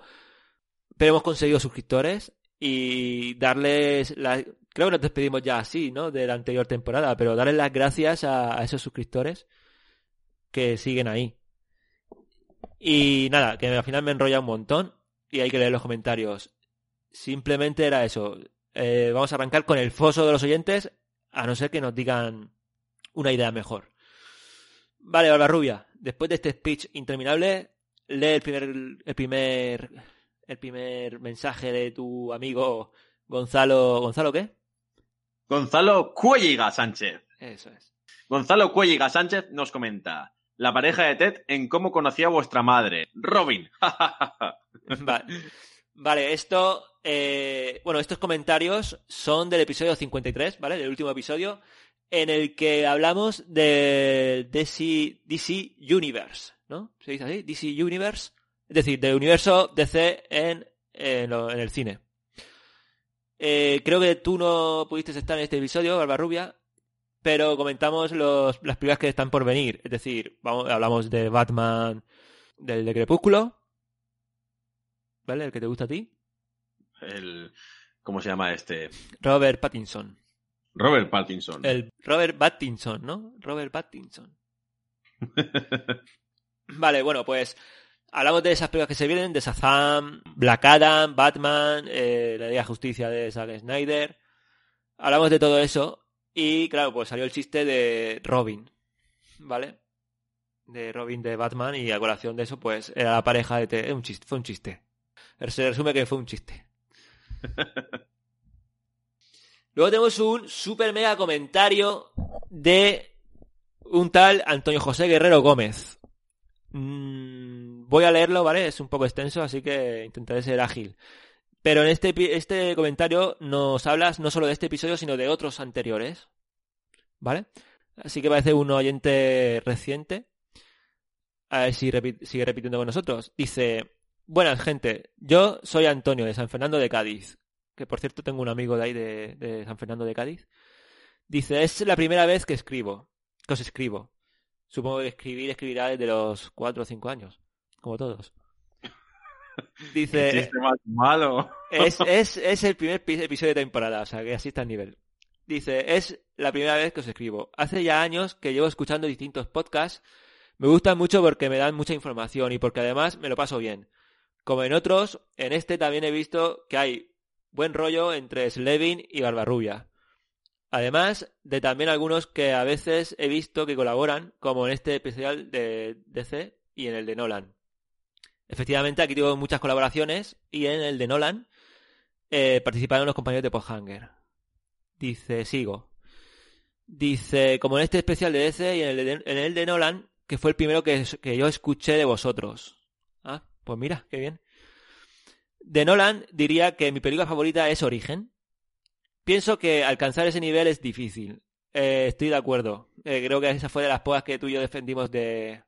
C: pero hemos conseguido suscriptores y darles la... Creo que nos despedimos ya así, ¿no? De la anterior temporada, pero darles las gracias a, a esos suscriptores que siguen ahí. Y nada, que al final me enrolla un montón y hay que leer los comentarios. Simplemente era eso. Eh, vamos a arrancar con el foso de los oyentes, a no ser que nos digan una idea mejor. Vale, Barbarrubia, después de este speech interminable, lee el primer, el primer, el primer mensaje de tu amigo Gonzalo. ¿Gonzalo qué?
B: Gonzalo Cuelliga Sánchez.
C: Eso es.
B: Gonzalo Cuelliga Sánchez nos comenta. La pareja de Ted en cómo conocía a vuestra madre. Robin.
C: Vale, vale esto. eh, bueno, estos comentarios son del episodio 53, ¿vale? Del último episodio, en el que hablamos de DC, DC Universe, ¿no? ¿Se dice así? DC Universe. Es decir, del universo DC en, en, lo- en el cine. Eh, creo que tú no pudiste estar en este episodio, Barbarrubia, pero comentamos los, las películas que están por venir. Es decir, vamos, hablamos de Batman, del de Crepúsculo, ¿vale? El que te gusta a ti.
B: El, ¿Cómo se llama este?
C: Robert Pattinson.
B: Robert Pattinson.
C: El Robert Pattinson, ¿no? Robert Pattinson. Vale, bueno, pues hablamos de esas películas que se vienen, de Shazam, Black Adam, Batman, eh, la Liga de Justicia de Zack Snyder. Hablamos de todo eso y claro, pues salió el chiste de Robin, ¿vale? De Robin de Batman y a colación de eso, pues era la pareja de... Te- un chiste, fue un chiste. Se resume que fue un chiste. Luego tenemos un super mega comentario de un tal Antonio José Guerrero Gómez. Mm, voy a leerlo, ¿vale? Es un poco extenso, así que intentaré ser ágil. Pero en este, este comentario nos hablas no solo de este episodio, sino de otros anteriores. ¿Vale? Así que parece un oyente reciente. A ver si sigue repitiendo con nosotros. Dice, buenas gente, yo soy Antonio de San Fernando de Cádiz. Que por cierto tengo un amigo de ahí de, de San Fernando de Cádiz. Dice, es la primera vez que escribo. Que os escribo. Supongo que escribir escribirá desde los 4 o 5 años. Como todos. Dice,
B: malo.
C: es, es, es el primer pi- episodio de temporada, o sea que así está el nivel. Dice, es la primera vez que os escribo. Hace ya años que llevo escuchando distintos podcasts. Me gustan mucho porque me dan mucha información y porque además me lo paso bien. Como en otros, en este también he visto que hay buen rollo entre Slevin y Barbarrubia. Además de también algunos que a veces he visto que colaboran, como en este especial de DC y en el de Nolan. Efectivamente, aquí tengo muchas colaboraciones y en el de Nolan eh, participaron los compañeros de Podhanger. Dice, sigo. Dice, como en este especial de DC y en el de, el de Nolan, que fue el primero que yo escuché de vosotros. Ah, pues mira, qué bien. De Nolan diría que mi película favorita es Origen. Pienso que alcanzar ese nivel es difícil. Eh, estoy de acuerdo. Eh, creo que esa fue de las pocas que tú y yo defendimos de,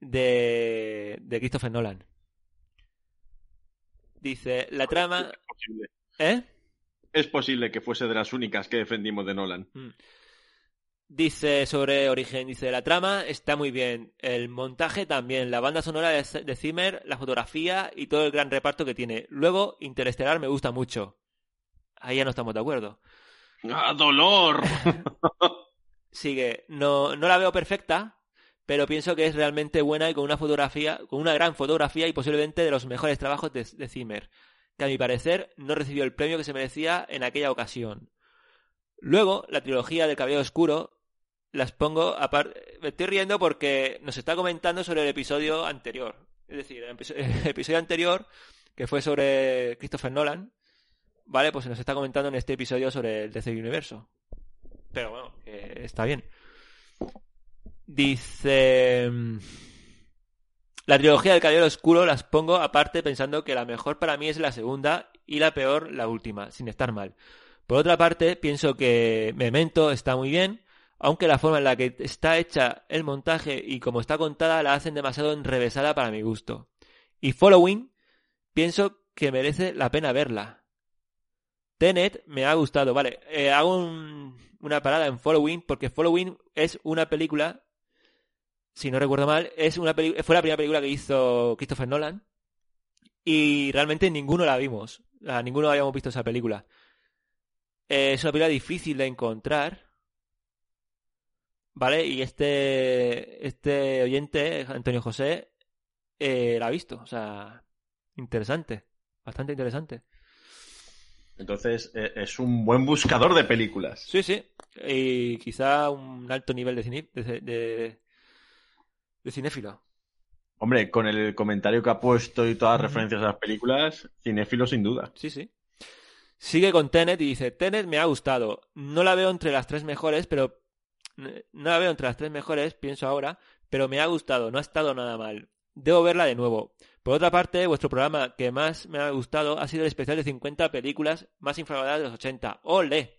C: de, de Christopher Nolan. Dice, la trama...
B: Es posible.
C: ¿Eh?
B: Es posible que fuese de las únicas que defendimos de Nolan.
C: Dice sobre Origen, dice, la trama está muy bien, el montaje también, la banda sonora de, de Zimmer, la fotografía y todo el gran reparto que tiene. Luego, Interestelar me gusta mucho. Ahí ya no estamos de acuerdo.
B: ¡Ah, dolor!
C: Sigue, no, no la veo perfecta, pero pienso que es realmente buena y con una fotografía, con una gran fotografía y posiblemente de los mejores trabajos de, de Zimmer, que a mi parecer no recibió el premio que se merecía en aquella ocasión. Luego, la trilogía del Cabello Oscuro las pongo aparte. Me estoy riendo porque nos está comentando sobre el episodio anterior. Es decir, el episodio, anterior, que fue sobre Christopher Nolan, ¿vale? Pues se nos está comentando en este episodio sobre el DC Universo. Pero bueno, está bien. Dice... La trilogía del Caballero Oscuro las pongo aparte pensando que la mejor para mí es la segunda y la peor la última, sin estar mal. Por otra parte, pienso que Memento está muy bien, aunque la forma en la que está hecha el montaje y como está contada la hacen demasiado enrevesada para mi gusto. Y Following, pienso que merece la pena verla. Tenet me ha gustado, vale, eh, hago un- una parada en Following porque Following es una película, si no recuerdo mal, es una fue la primera película que hizo Christopher Nolan y realmente ninguno la vimos, ninguno habíamos visto esa película. Eh, es una película difícil de encontrar, ¿vale? Y este, este oyente, Antonio José, eh, la ha visto, o sea, interesante, bastante interesante.
B: Entonces, eh, es un buen buscador de películas.
C: Sí, sí. Y quizá un alto nivel de, cine, de, de, de cinéfilo.
B: Hombre, con el comentario que ha puesto y todas las referencias a las películas, cinéfilo sin duda.
C: Sí, sí. Sigue con Tenet y dice, Tenet me ha gustado. No la veo entre las tres mejores, pero... No la veo entre las tres mejores, pienso ahora, pero me ha gustado, no ha estado nada mal. Debo verla de nuevo. Por otra parte, vuestro programa que más me ha gustado ha sido el especial de 50 películas más infravaloradas de los 80. ¡Ole!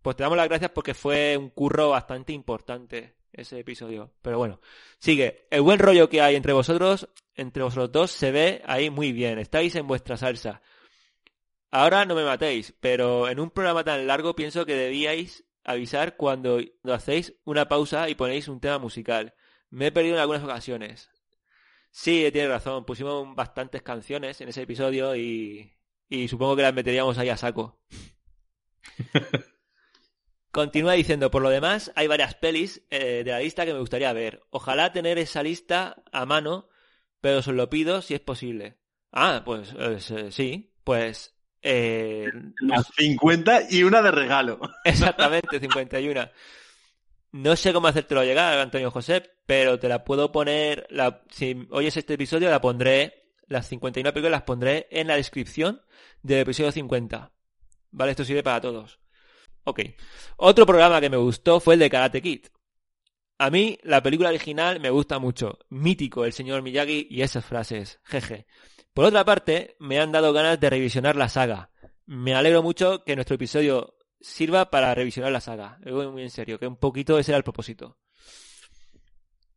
C: Pues te damos las gracias porque fue un curro bastante importante ese episodio. Pero bueno, sigue. El buen rollo que hay entre vosotros, entre vosotros dos, se ve ahí muy bien. Estáis en vuestra salsa. Ahora no me matéis, pero en un programa tan largo pienso que debíais avisar cuando, hacéis una pausa y ponéis un tema musical. Me he perdido en algunas ocasiones. Sí, tienes razón. Pusimos bastantes canciones en ese episodio y, y supongo que las meteríamos ahí a saco. Continúa diciendo, por lo demás, hay varias pelis eh, de la lista que me gustaría ver. Ojalá tener esa lista a mano, pero os lo pido si es posible. Ah, pues eh, sí, pues... Eh,
B: Las 50 y una de regalo.
C: Exactamente, 51. No sé cómo hacértelo llegar, Antonio José, pero te la puedo poner, la, si oyes este episodio, la pondré las 59 películas las pondré en la descripción del episodio 50. ¿Vale? Esto sirve para todos. Ok. Otro programa que me gustó fue el de Karate Kid. A mí la película original me gusta mucho. Mítico el señor Miyagi y esas frases. Jeje. Por otra parte, me han dado ganas de revisionar la saga. Me alegro mucho que nuestro episodio sirva para revisionar la saga. Muy en serio, que un poquito ese era el propósito.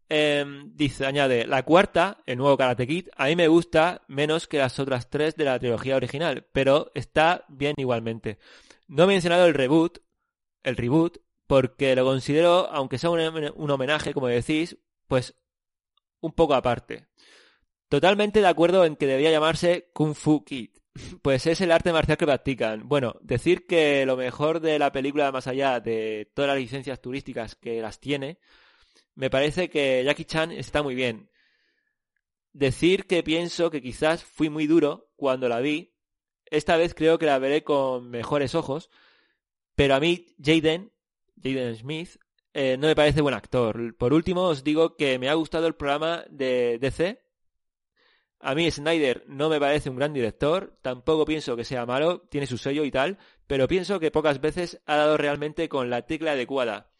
C: Em, dice, añade, la cuarta, el nuevo Karate Kid, a mí me gusta menos que las otras tres de la trilogía original, pero está bien igualmente. No he mencionado el reboot, el reboot, porque lo considero, aunque sea un homenaje, como decís, pues un poco aparte. Totalmente de acuerdo en que debería llamarse Kung Fu Kid, pues es el arte marcial que practican. Bueno, decir que lo mejor de la película, más allá de todas las licencias turísticas que las tiene, me parece que Jackie Chan está muy bien. Decir que pienso que quizás fui muy duro cuando la vi. Esta vez creo que la veré con mejores ojos. Pero a mí, Jaden, Jaden Smith, eh, no me parece buen actor. Por último, os digo que me ha gustado el programa de DC. A mí Snyder no me parece un gran director, tampoco pienso que sea malo, tiene su sello y tal, pero pienso que pocas veces ha dado realmente con la tecla adecuada.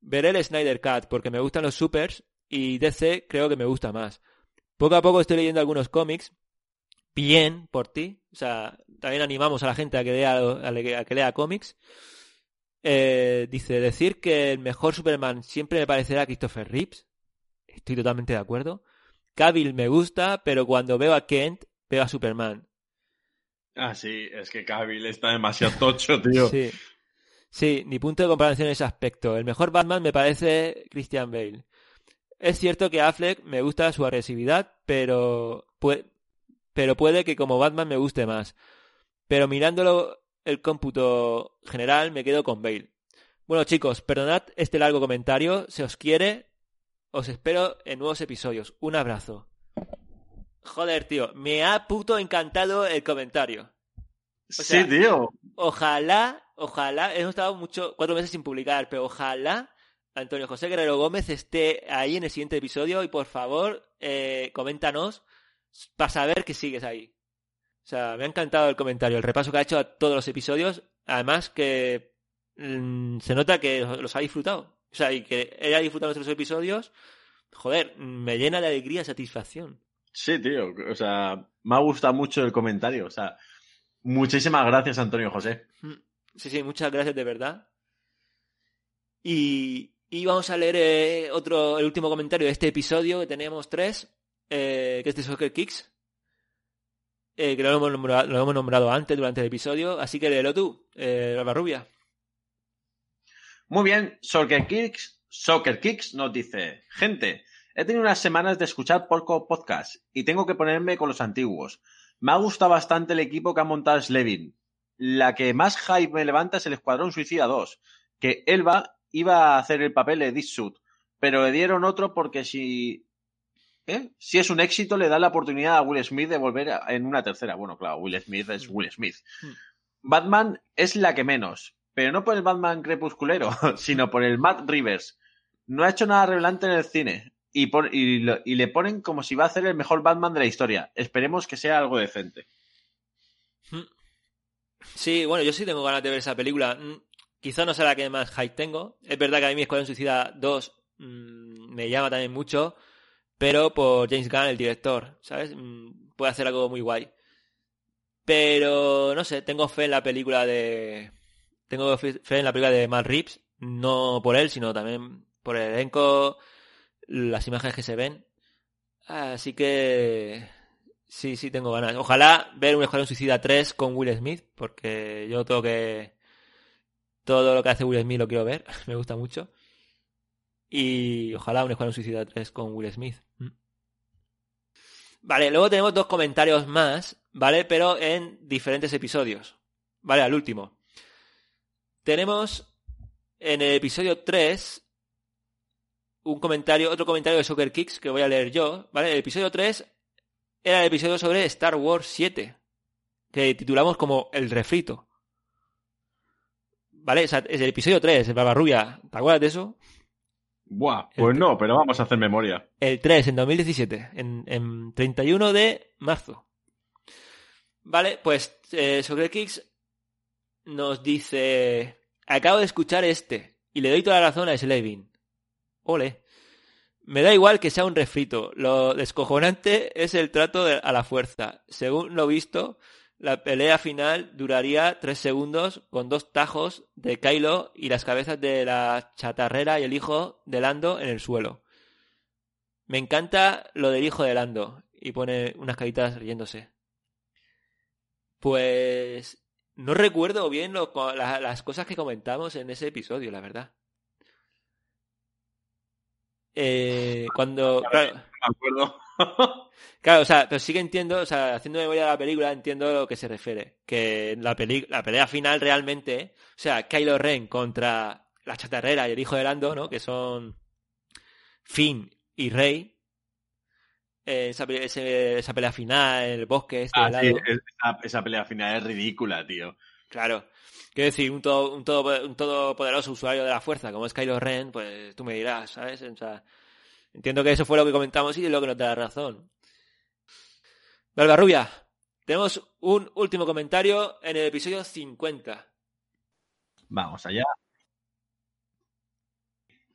C: Veré el Snyder Cut porque me gustan los supers y DC creo que me gusta más. Poco a poco estoy leyendo algunos cómics. Bien por ti. O sea, también animamos a la gente a que lea, a que lea cómics. Eh, dice, decir que el mejor Superman siempre me parecerá Christopher Reeves. Estoy totalmente de acuerdo. Cavill me gusta, pero cuando veo a Kent, veo a Superman.
B: Ah, sí, es que Cavill está demasiado tocho, tío.
C: sí. Sí, ni punto de comparación en ese aspecto. El mejor Batman me parece Christian Bale. Es cierto que Affleck me gusta su agresividad, pero, pero puede que como Batman me guste más. Pero mirándolo el cómputo general me quedo con Bale. Bueno chicos, perdonad este largo comentario, se os quiere, os espero en nuevos episodios. Un abrazo. Joder, tío, me ha puto encantado el comentario.
B: sí, tío.
C: Ojalá ojalá, hemos estado mucho, cuatro meses sin publicar, pero ojalá Antonio José Guerrero Gómez esté ahí en el siguiente episodio y por favor, eh, coméntanos para saber que sigues ahí. O sea, me ha encantado el comentario, el repaso que ha hecho a todos los episodios, además que mm, se nota que los ha disfrutado. O sea, y que él ha disfrutado nuestros episodios, joder, me llena de alegría y satisfacción.
B: Sí, tío, o sea, me ha gustado mucho el comentario, o sea, muchísimas gracias Antonio José.
C: Mm. Sí, sí, muchas gracias de verdad. Y, y vamos a leer eh, otro, el último comentario de este episodio, que tenemos tres, eh, que es de Soccer Kicks, eh, que lo hemos, nombrado, lo hemos nombrado antes durante el episodio, así que léelo tú, eh, Rubia.
B: Muy bien, Soccer Kicks, Soccer Kicks nos dice, gente, he tenido unas semanas de escuchar porco podcast y tengo que ponerme con los antiguos. Me ha gustado bastante el equipo que ha montado Slevin la que más hype me levanta es el Escuadrón Suicida 2, que Elba iba a hacer el papel de Suit, pero le dieron otro porque si ¿Eh? Si es un éxito, le da la oportunidad a Will Smith de volver en una tercera. Bueno, claro, Will Smith es Will Smith. Hmm. Batman es la que menos, pero no por el Batman crepusculero, sino por el Matt Rivers. No ha hecho nada revelante en el cine y, le ponen como si va a hacer el mejor Batman de la historia. Esperemos que sea algo decente.
C: Hmm. Sí, bueno, yo sí tengo ganas de ver esa película. Mm, quizá no sea la que más hype tengo. Es verdad que a mí mi Escuadrón Suicida 2 mm, me llama también mucho, pero por James Gunn, el director, ¿sabes? Mm, puede hacer algo muy guay. Pero, no sé, tengo fe en la película de... Tengo fe en la película de Matt Reeves, no por él, sino también por el elenco, las imágenes que se ven. Así que Sí, sí, tengo ganas. Ojalá ver un Escuadrón Suicida 3 con Will Smith, porque yo tengo que... Todo lo que hace Will Smith lo quiero ver, me gusta mucho. Y ojalá un Escuadrón Suicida 3 con Will Smith. Mm. Vale, luego tenemos dos comentarios más, ¿vale? Pero en diferentes episodios. Vale, al último. Tenemos en el episodio 3 un comentario, otro comentario de Soccer Kicks que voy a leer yo, ¿vale? El episodio 3 era el episodio sobre Star Wars 7, que titulamos como El refrito. ¿Vale? es el episodio 3, el Barbarrubia. ¿Te acuerdas de eso?
B: Buah, pues no, pero vamos a hacer memoria.
C: El 3, en 2017, en, en 31 de marzo. Vale, pues eh, sobre Kicks nos dice... Acabo de escuchar este y le doy toda la razón a Slavin. Ole. Me da igual que sea un refrito. Lo descojonante es el trato a la fuerza. Según lo visto, la pelea final duraría tres segundos con dos tajos de Kylo y las cabezas de la chatarrera y el hijo de Lando en el suelo. Me encanta lo del hijo de Lando. Y pone unas caritas riéndose. Pues no recuerdo bien lo- la- las cosas que comentamos en ese episodio, la verdad. Eh, cuando... Claro,
B: Me acuerdo.
C: Claro, o sea, pero sí que entiendo, o sea, haciendo memoria de la película, entiendo a lo que se refiere. Que la, peli la pelea final realmente, o sea, Kylo Ren contra la chatarrera y el hijo de Lando, ¿no? Que son Finn y Rey. Eh, esa, ese- esa pelea final, el bosque, este
B: Ah, sí, esa, esa pelea final es ridícula, tío.
C: Claro. Quiero decir, un, todo, un, todo, un todopoderoso usuario de la fuerza como es Kylo Ren, pues tú me dirás, ¿sabes? O sea, entiendo que eso fue lo que comentamos y es lo que nos da la razón. Rubia, tenemos un último comentario en el episodio 50.
B: Vamos allá.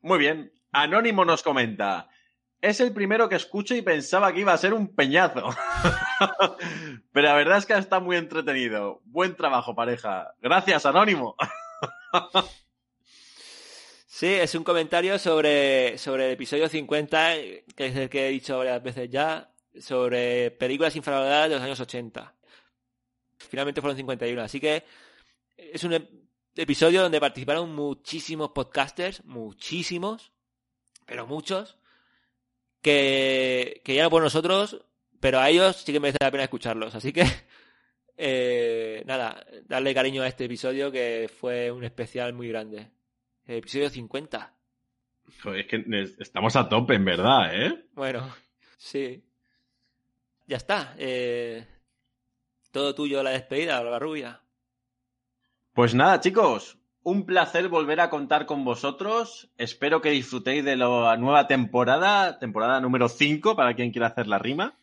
B: Muy bien. Anónimo nos comenta. Es el primero que escucho y pensaba que iba a ser un peñazo. Pero la verdad es que está muy entretenido. Buen trabajo, pareja. Gracias, Anónimo.
C: Sí, es un comentario sobre, sobre el episodio 50, eh, que es el que he dicho varias veces ya, sobre películas infravaloradas de los años 80. Finalmente fueron 51, así que es un ep- episodio donde participaron muchísimos podcasters, muchísimos, pero muchos, que, que ya no por nosotros, pero a ellos sí que merece la pena escucharlos. Así que, eh, nada, darle cariño a este episodio que fue un especial muy grande. El episodio 50.
B: Joder, es que es- estamos a tope, en verdad, ¿eh?
C: Bueno, sí. Ya está. eh, todo tuyo la despedida, la rubia.
B: Pues nada, chicos. Un placer volver a contar con vosotros. Espero que disfrutéis de la nueva temporada, temporada número 5, para quien quiera hacer la rima.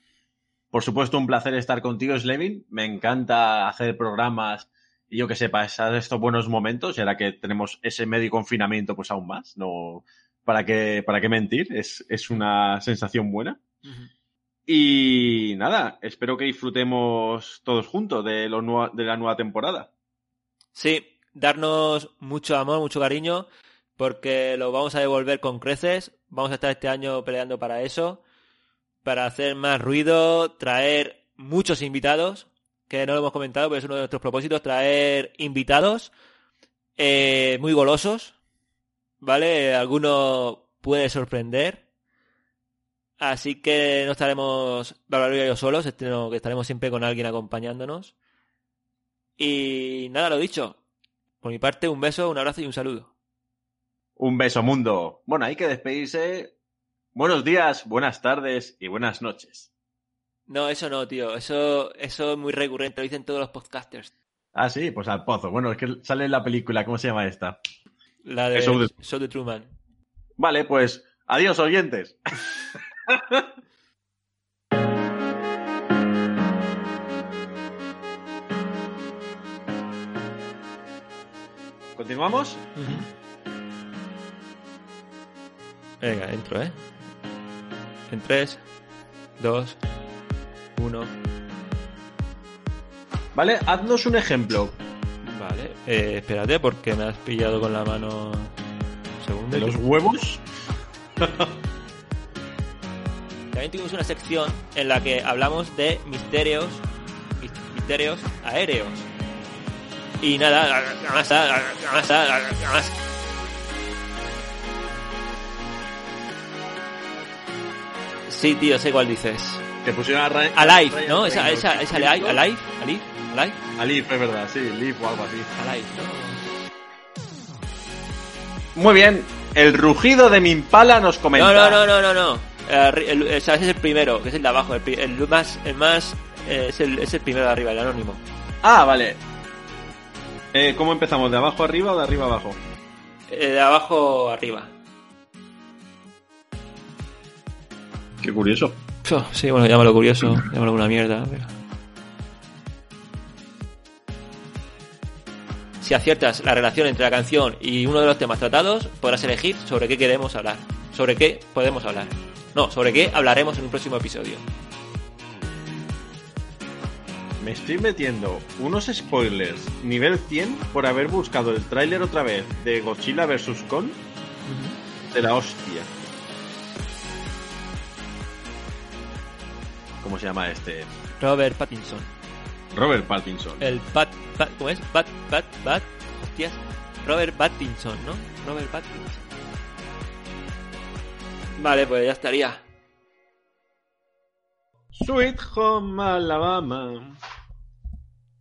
B: Por supuesto, un placer estar contigo, Slevin. Me encanta hacer programas y yo que sé, pasar estos buenos momentos, y ahora que tenemos ese medio confinamiento, pues aún más. No, ¿para qué, para qué mentir? Es, es una sensación buena. Y nada, espero que disfrutemos todos juntos de, lo de la nueva temporada.
C: Sí, darnos mucho amor, mucho cariño, porque lo vamos a devolver con creces. Vamos a estar este año peleando para eso, para hacer más ruido, traer muchos invitados, que no lo hemos comentado, pero es uno de nuestros propósitos, traer invitados eh, muy golosos, ¿vale? Alguno puede sorprender. Así que no estaremos Bárbara yo solos, sino que estaremos siempre con alguien acompañándonos. Y nada, lo dicho. Por mi parte, un beso, un abrazo y un saludo.
B: Un beso, mundo. Bueno, hay que despedirse. Buenos días, buenas tardes y buenas noches.
C: No, eso no, tío. Eso, eso es muy recurrente, lo dicen todos los podcasters.
B: Ah, sí, pues al pozo. Bueno, es que sale en la película, ¿cómo se llama esta?
C: La de
B: Show de
C: Truman.
B: Vale, pues adiós, oyentes. ¿Continuamos?
C: Venga, entro, ¿eh? En 3, 2, 1.
B: Vale, haznos un ejemplo.
C: Vale. Eh, espérate, porque me has pillado con la mano. Un segundo.
B: ¿De los huevos?
C: También tuvimos una sección en la que hablamos de misterios, mis- misterios aéreos. Y nada, más, más, más. Sí, tío, sé cuál dices.
B: Que pusieron a Ryan.
C: Alive, ¿no? Esa, esa, esa Alive, Alive, Alive, Alive,
B: Alive, es verdad, sí, Live o algo así.
C: Alive, ¿no?
B: Muy bien, el rugido de mi impala nos comenta.
C: No, no, no, no, no, no. Eh, el- es el primero, que es el de abajo. El, el más, el más, eh, es, el, es el primero de arriba, el anónimo.
B: Ah, vale. Eh, ¿Cómo empezamos? ¿De abajo arriba o de arriba abajo?
C: Eh, de abajo arriba.
B: Qué curioso.
C: Oh, sí, bueno, llámalo curioso, llámalo una mierda. pero- Si aciertas la relación entre la canción y uno de los temas tratados, podrás elegir sobre qué queremos hablar. Sobre qué podemos hablar. No, sobre qué hablaremos en un próximo episodio.
B: Me estoy metiendo unos spoilers nivel 100 por haber buscado el tráiler otra vez de Godzilla vs. Kong de la hostia. ¿Cómo se llama este?
C: Robert Pattinson.
B: Robert Pattinson.
C: El Pat, Pat ¿cómo es? Pat, Pat, Pat. Hostias. Robert Pattinson, ¿no? Robert Pattinson. Vale, pues ya estaría.
B: Sweet Home Alabama.